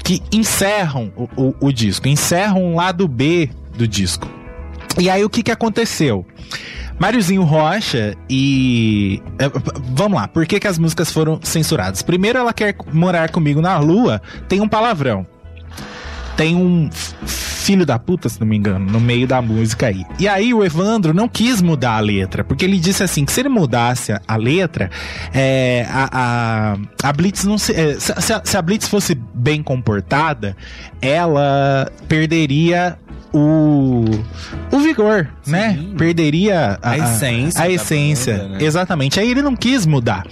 que encerram o, o- o disco, encerram um lado B do disco. E aí o que, que aconteceu? Máriozinho Rocha e. eh, Vamos lá, por que, que as músicas foram censuradas? Primeiro, ela quer morar comigo na lua, tem um palavrão tem um filho da puta, se não me engano, no meio da música aí. E aí o Evandro não quis mudar a letra, porque ele disse assim, que se ele mudasse a, letra, é, a, a, a Blitz não se, é, se, se a Blitz fosse bem comportada, ela perderia o, o vigor, né? Perderia A essência A da essência, banda, né? exatamente. Aí ele não quis mudar.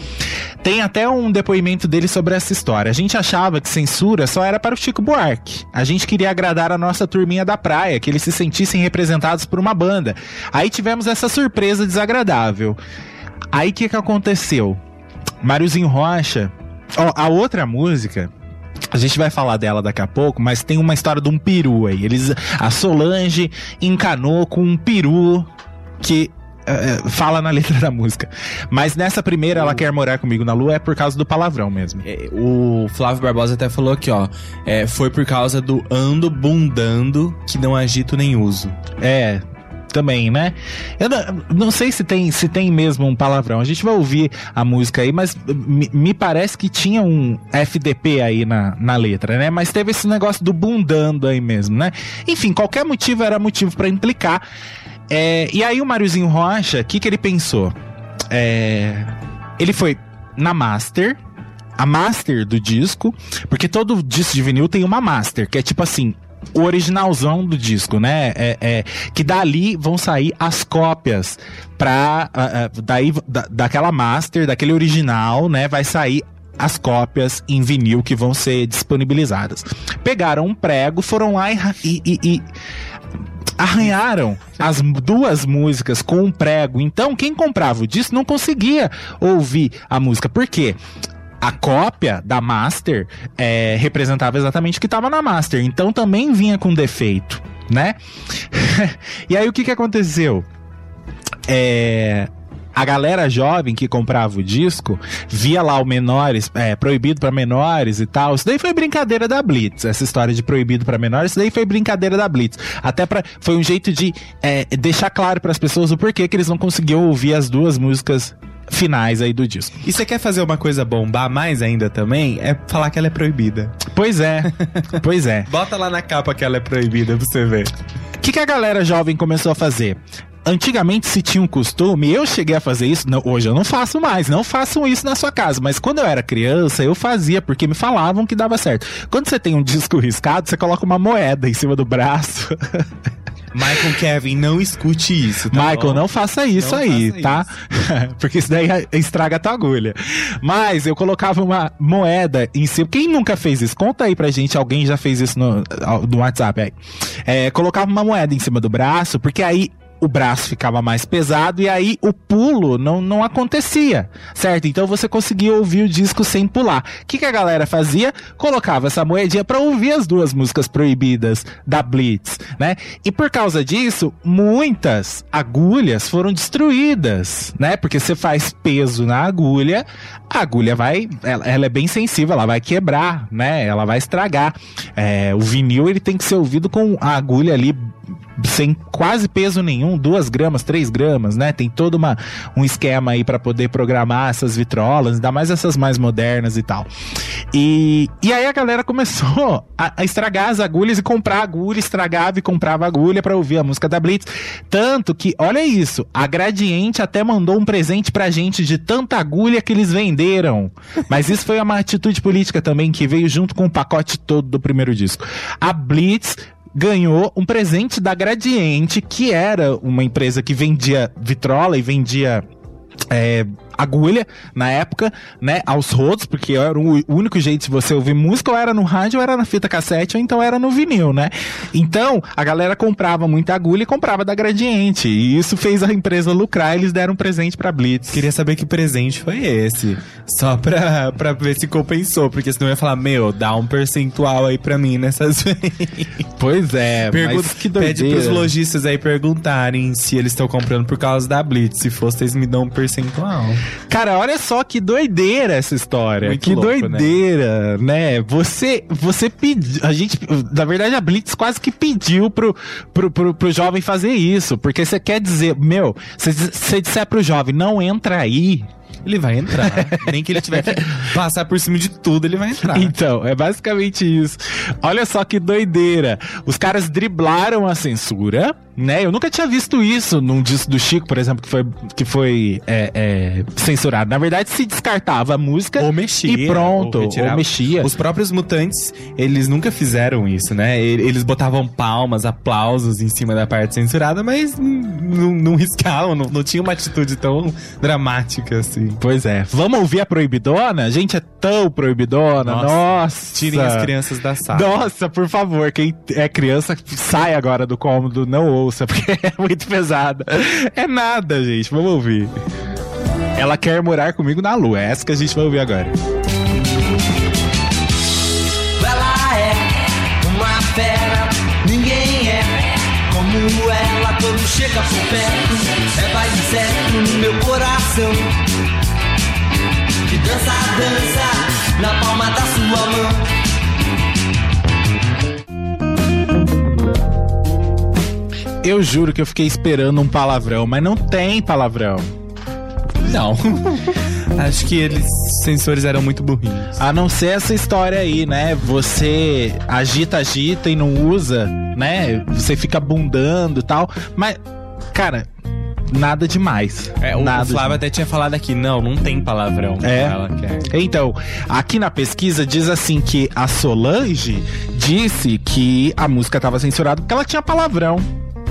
Tem até um depoimento dele sobre essa história. A gente achava que censura só era para o Chico Buarque. A gente queria agradar a nossa turminha da praia, que eles se sentissem representados por uma banda. Aí tivemos essa surpresa desagradável. Aí o que, que aconteceu? Máriozinho Rocha. Ó, a outra música. A gente vai falar dela daqui a pouco, mas tem uma história de um peru aí. Eles, a Solange encanou com um peru que eh, fala na letra da música. Mas nessa primeira, ela quer morar comigo na lua, é por causa do palavrão mesmo. É, O Flávio Barbosa até falou aqui, ó. é, foi por causa do ando bundando que não agito nem uso. É, também, né? Eu não, não sei se tem, se tem mesmo um palavrão. A gente vai ouvir a música aí, mas me, me parece que tinha um FDP aí na, na letra, né? Mas teve esse negócio do bundando aí mesmo, né? Enfim, qualquer motivo era motivo pra implicar. É, e aí o Máriozinho Rocha, o que, que ele pensou? É, ele foi na Master, a master do disco, porque todo disco de vinil tem uma master, que é tipo assim, o originalzão do disco, né? É, é, que dali vão sair as cópias pra. ah, daí, da, daquela master, daquele original, né? Vai sair as cópias em vinil que vão ser disponibilizadas. Pegaram um prego, foram lá e, e- e- e arranharam as duas músicas com um prego. Então, quem comprava o disco não conseguia ouvir a música. Por quê? A cópia da Master é, representava exatamente o que estava na Master. Então também vinha com defeito, né? e aí o que, que aconteceu? É, a galera jovem que comprava o disco via lá o menores, é, proibido pra menores e tal. Isso daí foi brincadeira da Blitz. Essa história de proibido pra menores, isso daí foi brincadeira da Blitz. Até para foi um jeito de é, deixar claro pras pessoas o porquê que eles não conseguiam ouvir as duas músicas finais aí do disco. E você quer fazer uma coisa bombar mais ainda também? É falar que ela é proibida. Pois é, pois é. Bota lá na capa que ela é proibida pra você ver. O que, que a galera jovem começou a fazer? Antigamente se tinha um costume, eu cheguei a fazer isso, não, hoje eu não faço mais, não façam isso na sua casa, mas quando eu era criança eu fazia, porque me falavam que dava certo. Quando você tem um disco riscado, você coloca uma moeda em cima do braço. Michael Kevin, não escute isso, tá Michael, bom? não faça isso Não aí, faça tá? Porque isso daí estraga a tua agulha. Mas eu colocava uma moeda em cima. Quem nunca fez isso? Conta aí pra gente, alguém já fez isso no, no WhatsApp aí. É, colocava uma moeda em cima do braço, porque aí o braço ficava mais pesado e aí o pulo não, não acontecia, certo? Então você conseguia ouvir o disco sem pular. O que, que a galera fazia? Colocava essa moedinha pra ouvir as duas músicas proibidas da Blitz, né? E por causa disso, muitas agulhas foram destruídas, né? Porque você faz peso na agulha, a agulha vai, ela, ela é bem sensível, ela vai quebrar, né? Ela vai estragar. É, o vinil ele tem que ser ouvido com a agulha ali sem quase peso nenhum, duas gramas, três gramas, né? Tem todo uma, um esquema aí pra poder programar essas vitrolas, ainda mais essas mais modernas e tal. E, e aí a galera começou a, a estragar as agulhas e comprar agulha, estragava e comprava agulha pra ouvir a música da Blitz. Tanto que, olha isso, a Gradiente até mandou um presente pra gente de tanta agulha que eles venderam. Mas isso foi uma atitude política também que veio junto com o pacote todo do primeiro disco. A Blitz ganhou um presente da Gradiente, que era uma empresa que vendia vitrola e vendia é, agulha na época, né, aos rodos, porque era o único jeito de você ouvir música, ou era no rádio, ou era na fita cassete, ou então era no vinil, né? Então, a galera comprava muita agulha e comprava da Gradiente, e isso fez a empresa lucrar, eles deram um presente pra Blitz. Queria saber que presente foi esse. Só pra, pra ver se compensou. Porque senão eu ia falar, meu, dá um percentual aí pra mim nessas vezes. Pois é, Pergunta, mas que pede doideira. pros lojistas aí perguntarem se eles estão comprando por causa da Blitz. Se fosse, eles me dão um percentual. Cara, olha só que doideira essa história. Muito que louco, né? doideira, né? Você, você pediu. A gente, na verdade, a Blitz quase que pediu pro, pro, pro, pro jovem fazer isso. Porque você quer dizer, meu, se você disser pro jovem, não entra aí. Ele vai entrar. Nem que ele tiver que passar por cima de tudo, ele vai entrar. Então, é basicamente isso. Olha só que doideira. Os caras driblaram a censura, né? Eu nunca tinha visto isso num disco do Chico, por exemplo, que foi, que foi é, é, censurado. Na verdade, se descartava a música Ou mexia. e pronto. Ou, retirava. mexia. Os próprios mutantes, eles nunca fizeram isso, né? Eles botavam palmas, aplausos em cima da parte censurada, mas não, não riscavam, não, não tinha uma atitude tão dramática assim. Pois é. Vamos ouvir a proibidona? A gente é tão proibidona. Nossa. Nossa. Tirem as crianças da sala. Nossa, por favor, quem é criança, sai agora do cômodo, não ouça, porque é muito pesada. É nada, gente, vamos ouvir. Ela quer morar comigo na lua, é essa que a gente vai ouvir agora. Ela é uma fera, ninguém é como ela quando chega por perto. É mais certo no meu coração. Que dança, dança na palma da sua mão. Eu juro que eu fiquei esperando um palavrão, mas não tem palavrão. Não. Acho que eles, sensores, eram muito burrinhos. A não ser essa história aí, né? Você agita, agita e não usa, né? Você fica bundando e tal. Mas, cara, nada demais. É, o, o nada Flávio demais. até tinha falado aqui, não, não tem palavrão. É. Ela quer. Então, aqui na pesquisa diz assim que a Solange disse que a música estava censurada porque ela tinha palavrão.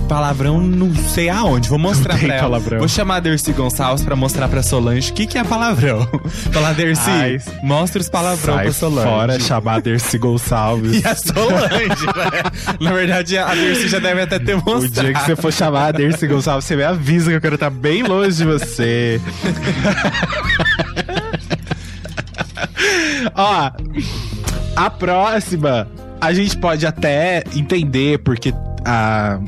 Palavrão não sei aonde. Vou mostrar pra ela. palavrão. Vou chamar a Dercy Gonçalves pra mostrar pra Solange o que, que é palavrão. Falar, Dercy, Ai. mostra os palavrão pra Solange. fora chamar a Dercy Gonçalves. E a Solange, né? Na verdade, a Dercy já deve até ter O mostrado. dia que você for chamar a Dercy Gonçalves, você me avisa que eu quero estar bem longe de você. Ó, a próxima, a gente pode até entender porque a.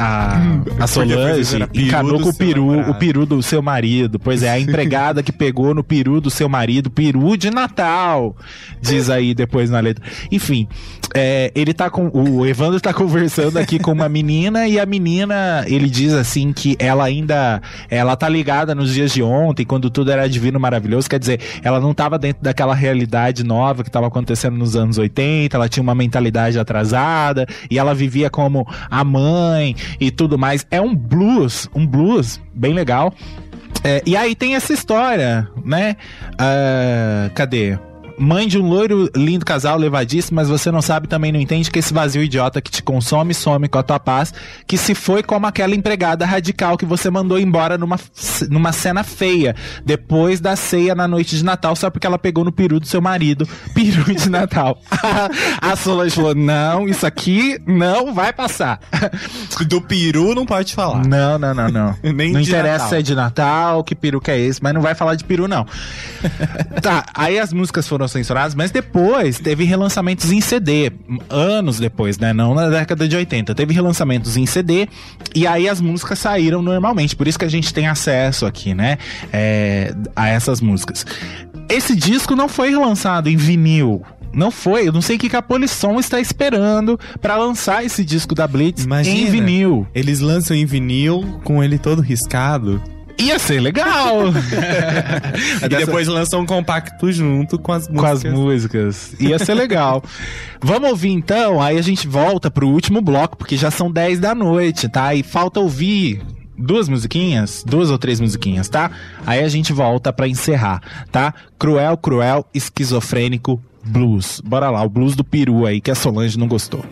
A, a Solange encanou com o peru, namorado. o peru do seu marido. Pois é, a empregada que pegou no peru do seu marido, peru de Natal, diz aí depois na letra. Enfim, é, ele tá com. O Evandro tá conversando aqui com uma menina e a menina, ele diz assim que ela ainda. Ela tá ligada nos dias de ontem, quando tudo era divino maravilhoso. Quer dizer, ela não tava dentro daquela realidade nova que tava acontecendo nos anos 80, ela tinha uma mentalidade atrasada e ela vivia como a mãe e tudo mais. É um blues, um blues bem legal. É, e aí tem essa história, né? Ah, cadê? Mãe de um loiro lindo casal levadíssimo, mas você não sabe também não entende que esse vazio idiota que te consome some com a tua paz, que se foi como aquela empregada radical que você mandou embora numa, numa cena feia, depois da ceia na noite de Natal, só porque ela pegou no peru do seu marido, peru de Natal. a Solange falou: não, isso aqui não vai passar. Do peru não pode falar. Não, não, não, não. Nem não interessa Natal. se é de Natal, que peru que é esse, mas não vai falar de peru, não. tá, aí as músicas foram censuradas, mas depois teve relançamentos em CD. Anos depois, né? Não na década de 80. Teve relançamentos em CD e aí as músicas saíram normalmente. Por isso que a gente tem acesso aqui, né? é, a essas músicas. Esse disco não foi relançado em vinil. Não foi, eu não sei o que, que a Polisson está esperando pra lançar esse disco da Blitz Imagina. em vinil. Eles lançam em vinil com ele todo riscado. Ia ser legal. E depois lançam um compacto junto com as com as músicas. músicas. Ia ser legal. Vamos ouvir então, aí a gente volta pro último bloco, porque já são 10 da noite, tá? E falta ouvir duas musiquinhas, duas ou três musiquinhas, tá? Aí a gente volta pra encerrar, tá? Cruel, cruel, esquizofrênico, blues. Bora lá, o blues do peru aí que a Solange não gostou.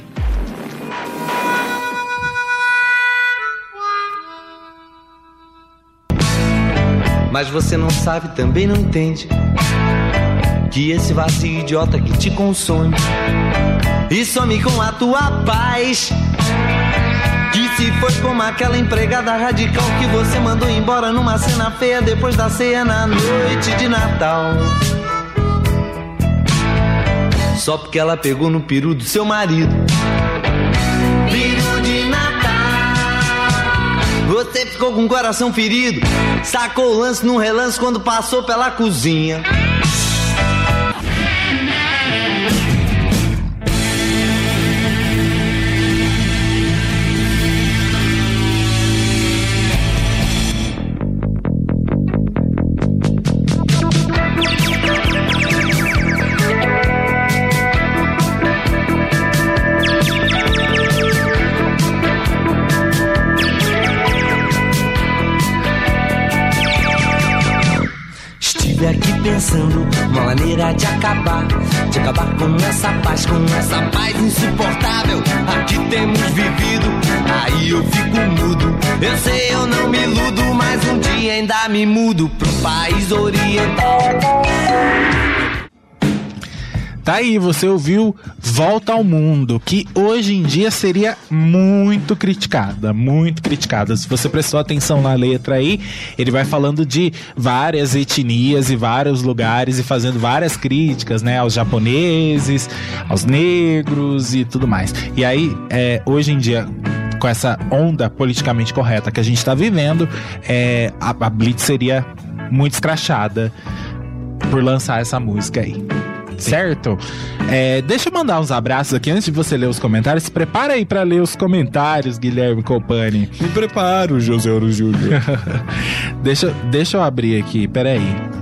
Mas você não sabe, também não entende Que esse vazio idiota que te consome E some com a tua paz. Que se foi como aquela empregada radical Que você mandou embora numa cena feia Depois da ceia na noite de Natal. Só porque ela pegou no peru do seu marido você ficou com o coração ferido, sacou o lance num relance quando passou pela cozinha. Aí, você ouviu Volta ao Mundo, que hoje em dia seria muito criticada, muito criticada. Se você prestou atenção na letra aí, ele vai falando de várias etnias e vários lugares e fazendo várias críticas, né, aos japoneses, aos negros e tudo mais. E aí, é, hoje em dia, com essa onda politicamente correta que a gente tá vivendo, é, a, a Blitz seria muito escrachada por lançar essa música aí. Certo? É, deixa eu mandar uns abraços aqui antes de você ler os comentários. Se prepara aí pra ler os comentários, Guilherme Copani. Me preparo, José Ouro Júnior. Deixa, deixa eu abrir aqui, peraí.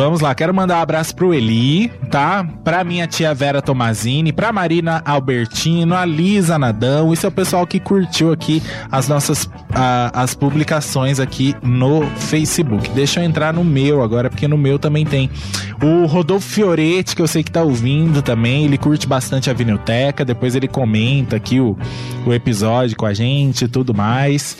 Vamos lá, quero mandar um abraço pro Eli, tá? Pra minha tia Vera Tomazini, pra Marina Albertino, a Lisa Nadão. Isso é o pessoal que curtiu aqui as nossas as publicações aqui no Facebook. Deixa eu entrar no meu agora, porque no meu também tem. O Rodolfo Fioretti, que eu sei que tá ouvindo também, ele curte bastante a Vinilteca. Depois ele comenta aqui o, o episódio com a gente e tudo mais.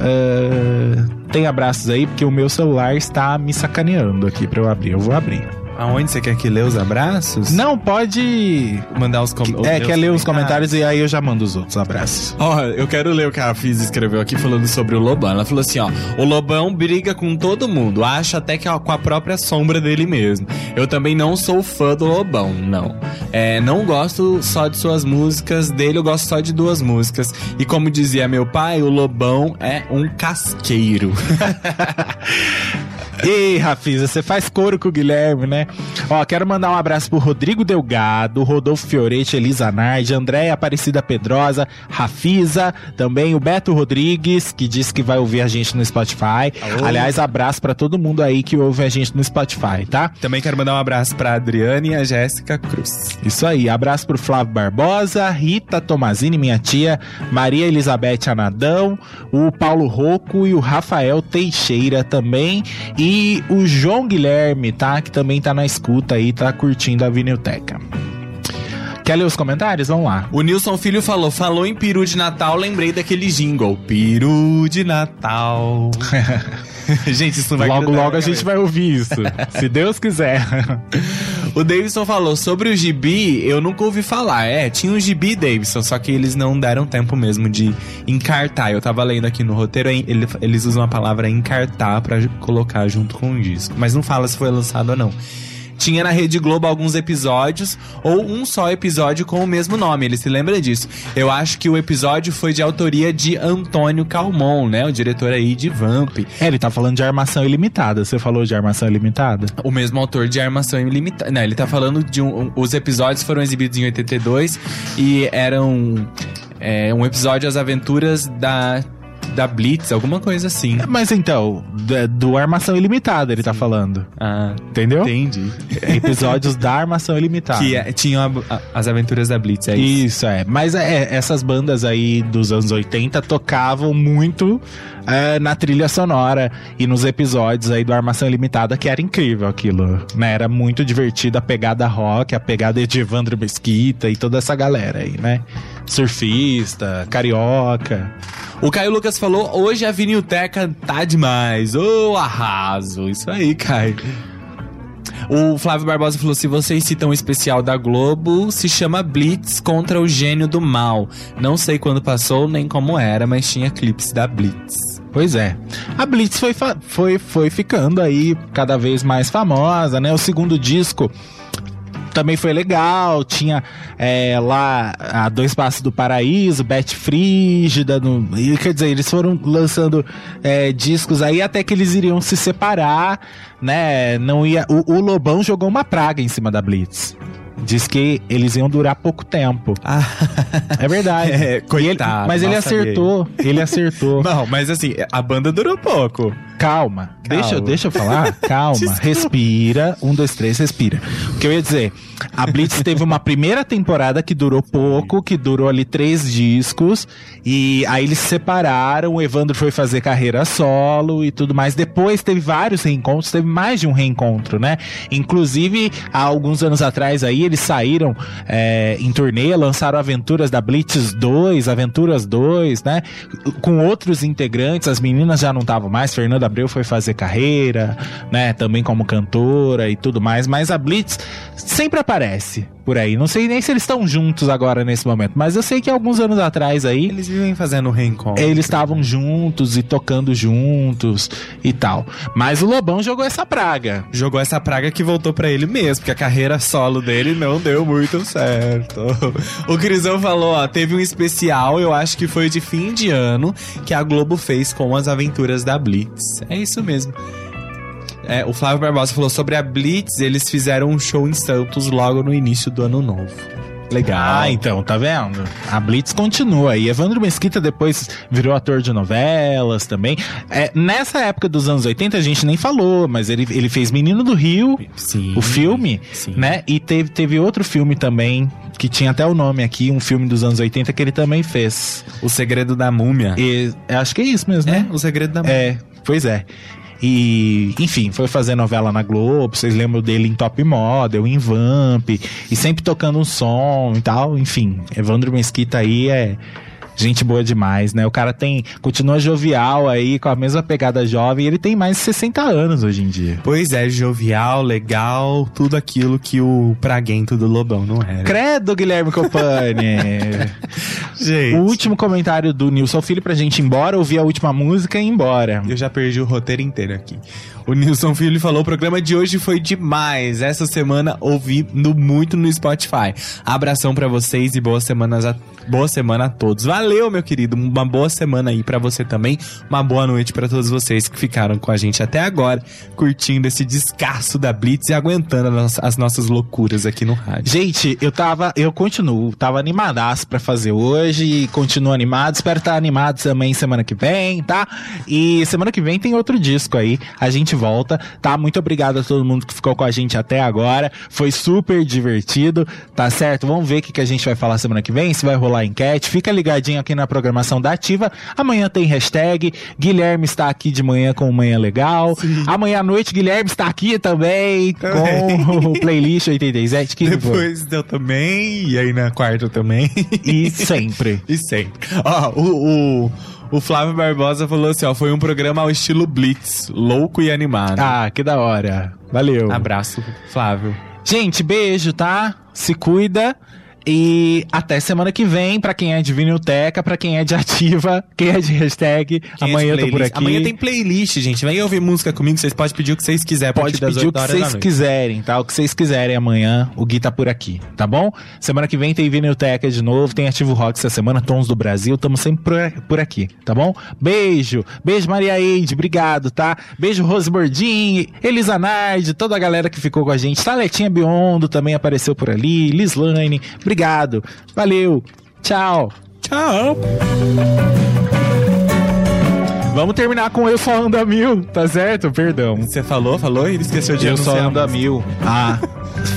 Ah, tem abraços aí, porque o meu celular está me sacaneando aqui pra eu abrir. Eu vou abrir. Aonde você quer que lê os abraços? Não, pode. Mandar os comentários. É, quer ler os comentários e aí eu já mando os outros abraços. Ó, eu quero ler o que a Fiz escreveu aqui falando sobre o Lobão. Ela falou assim, ó, o Lobão briga com todo mundo, acha até que é com a própria sombra dele mesmo. Eu também não sou fã do Lobão, não. É, não gosto só de suas músicas, dele eu gosto só de duas músicas. E como dizia meu pai, o Lobão é um casqueiro. Ei, Rafisa, você faz coro com o Guilherme, né? Ó, quero mandar um abraço pro Rodrigo Delgado, Rodolfo Fioretti, Elisa Nardi, Andréia Aparecida Pedrosa, Rafisa, também o Beto Rodrigues, que disse que vai ouvir a gente no Spotify. Aliás, abraço pra todo mundo aí que ouve a gente no Spotify, tá? também quero mandar um abraço pra Adriane e a Jéssica Cruz. Isso aí, abraço pro Flávio Barbosa, Rita Tomazini, minha tia, Maria Elizabeth Anadão, o Paulo Rocco e o Rafael Teixeira também. E o João Guilherme, tá? Que também tá na escuta aí, tá curtindo a Vinilteca. Quer ler os comentários? Vamos lá. O Nilson Filho falou, falou em peru de Natal, lembrei daquele jingle. Peru de Natal. gente, isso não vai logo, logo a gente vai ouvir isso. se Deus quiser. O Davidson falou sobre o gibi, eu nunca ouvi falar. É, tinha um gibi, Davidson, só que eles não deram tempo mesmo de encartar. Eu tava lendo aqui no roteiro, ele- eles usam a palavra encartar pra colocar junto com o disco. Mas não fala se foi lançado ou não. Tinha na Rede Globo alguns episódios, ou um só episódio com o mesmo nome, ele se lembra disso. Eu acho que o episódio foi de autoria de Antônio Calmon, né? O diretor aí de Vamp. É, ele tá falando de armação ilimitada. Você falou de armação ilimitada? O mesmo autor de Armação Ilimitada. Não, ele tá falando de um. um- Os episódios foram exibidos em 82 e eram. é, um episódio As Aventuras da. Da Blitz, alguma coisa assim. Mas então, do, do armação ilimitada ele tá falando. Ah, Entendeu? entendi. Episódios da armação ilimitada. Que é- tinham a- a- as aventuras da Blitz, é isso. Isso, é. Mas é, essas bandas aí dos anos 80 tocavam muito é, na trilha sonora e nos episódios aí do Armação Ilimitada, que era incrível aquilo, né? Era muito divertido a pegada rock, a pegada de Evandro Mesquita e toda essa galera aí, né? Surfista, carioca. O Caio Lucas falou: hoje a vinilteca tá demais. Ô, arraso. Isso aí, Caio. O Flávio Barbosa falou: se vocês citam o especial da Globo, se chama Blitz contra o gênio do mal. Não sei quando passou nem como era, mas tinha clipes da Blitz. Pois é. A Blitz foi, foi, foi ficando aí cada vez mais famosa, né? O segundo disco também foi legal. Tinha é, lá a Dois Passos do Paraíso, Beth Frígida. No, quer dizer, eles foram lançando é, discos aí até que eles iriam se separar, né? Não ia, o, o Lobão jogou uma praga em cima da Blitz. Diz que eles iam durar pouco tempo. É verdade. É, E ele- coitado, mas ele acertou. Ele acertou. Não, mas assim, a banda durou pouco. Calma, deixa, eu- deixa eu falar. Calma, respira. Um, dois, três, respira. O que eu ia dizer? A Blitz teve uma primeira temporada que durou pouco, que durou ali três discos. E aí eles se separaram. O Evandro foi fazer carreira solo e tudo mais. Depois teve vários reencontros, teve mais de um reencontro, né? Inclusive, há alguns anos atrás aí, eles saíram é, em turnê, lançaram Aventuras da Blitz 2, Aventuras 2, né? Com outros integrantes, as meninas já não estavam mais. Fernanda Abreu foi fazer carreira, né? Também como cantora e tudo mais. Mas a Blitz sempre aparece por aí. Não sei nem se eles estão juntos agora nesse momento, mas eu sei que alguns anos atrás aí. Eles vivem fazendo reencontro. Eles estavam juntos e tocando juntos e tal. Mas o Lobão jogou essa praga. Jogou essa praga que voltou pra ele mesmo, porque a carreira solo dele não deu muito certo. O Crisão falou, ó, teve um especial, eu acho que foi de fim de ano, que a Globo fez com as aventuras da Blitz. É isso mesmo. É, o Flávio Barbosa falou sobre a Blitz, eles fizeram um show em Santos logo no início do ano novo. Legal. Ah, então, tá vendo? A Blitz continua aí. Evandro Mesquita depois virou ator de novelas também. É, nessa época dos anos 80 a gente nem falou, mas ele, ele fez Menino do Rio, Sim. o filme, Sim. né? E teve, teve outro filme também, que tinha até o nome aqui, um filme dos anos 80 que ele também fez. O Segredo da Múmia. E, acho que é isso mesmo, É, né? o Segredo da Múmia. É, pois é. E, enfim, foi fazer novela na Globo, vocês lembram dele em Top Model, em Vamp, e sempre tocando um som e tal, enfim. Evandro Mesquita aí é gente boa demais, né? O cara tem, continua jovial aí, com a mesma pegada jovem, ele tem mais de 60 anos hoje em dia. Pois é, jovial, legal, tudo aquilo que o praguento do Lobão não era. Credo, Guilherme Copani! Gente. o último comentário do Nilson Filho pra gente ir embora, ouvir a última música e ir embora. Eu já perdi o roteiro inteiro aqui. O Nilson Filho falou: o programa de hoje foi demais. Essa semana ouvindo muito no Spotify. Abração pra vocês e boas semanas a, boa semana a todos. Valeu, meu querido. Uma boa semana aí pra você também. Uma boa noite pra todos vocês que ficaram com a gente até agora, curtindo esse descasso da Blitz e aguentando as, as nossas loucuras aqui no rádio. Gente, eu tava, eu continuo, tava animadaço pra fazer hoje e continuo animado. Espero estar animado também semana que vem, tá? E semana que vem tem outro disco aí. A gente volta, tá? Muito obrigado a todo mundo que ficou com a gente até agora. Foi super divertido, tá certo? Vamos ver o que, que a gente vai falar semana que vem, se vai rolar enquete. Fica ligadinho aqui na programação da Ativa. Amanhã tem hashtag. Guilherme está aqui de manhã com Manhã Legal. Amanhã à noite, Guilherme está aqui também, com o playlist 87. Que foi? Depois eu também, e aí na quarta também. E sempre. E sempre. Ó, o, o, o Flávio Barbosa falou assim, ó, foi um programa ao estilo Blitz, louco e animado. Ah, que da hora. Valeu. Abraço, Flávio. Gente, beijo, tá? Se cuida. E até semana que vem, pra quem é de Vinilteca, pra quem é de ativa, quem é de hashtag. Quem é amanhã de eu tô por aqui. Amanhã tem playlist, gente. Vem ouvir música comigo, vocês podem pedir o que vocês quiserem. Pode pedir o 8 que vocês quiserem, tá? O que vocês quiserem amanhã, o Gui tá por aqui, tá bom? Semana que vem tem Vinilteca de novo, tem Ativo Rock essa semana, Tons do Brasil, tamo sempre por, aqui, tá bom? Beijo, beijo Maria Eide, obrigado, tá? Beijo Rose Bordin, Elisa Nard, toda a galera que ficou com a gente, Taletinha Biondo também apareceu por ali, Lislane, obrigado, valeu, tchau. Tchau. Vamos terminar com Eu Só Ando a Mil, tá certo? Perdão. Você falou, falou e ele esqueceu de Eu só anunciar. ando a mil. Ah,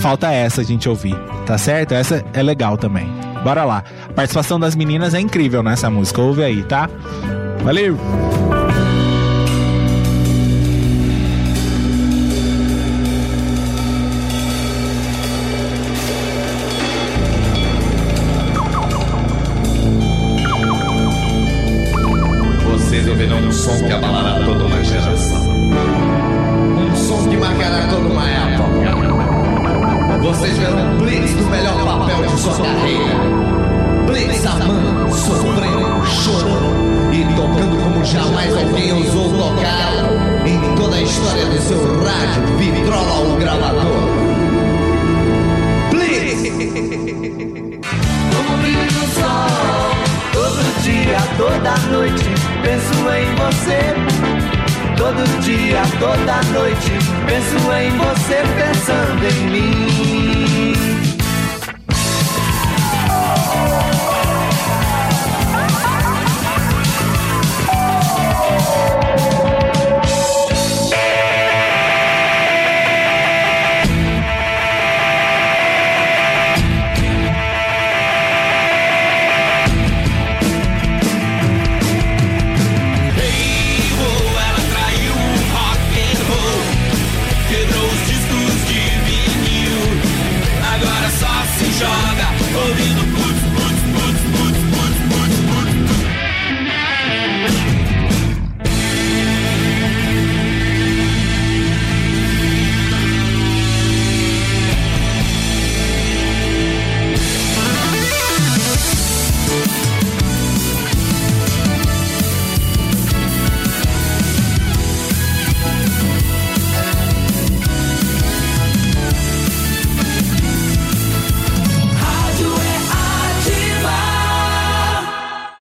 falta essa a gente ouvir, tá certo? Essa é legal também. Bora lá. A participação das meninas é incrível nessa música. Ouve aí, tá? Valeu!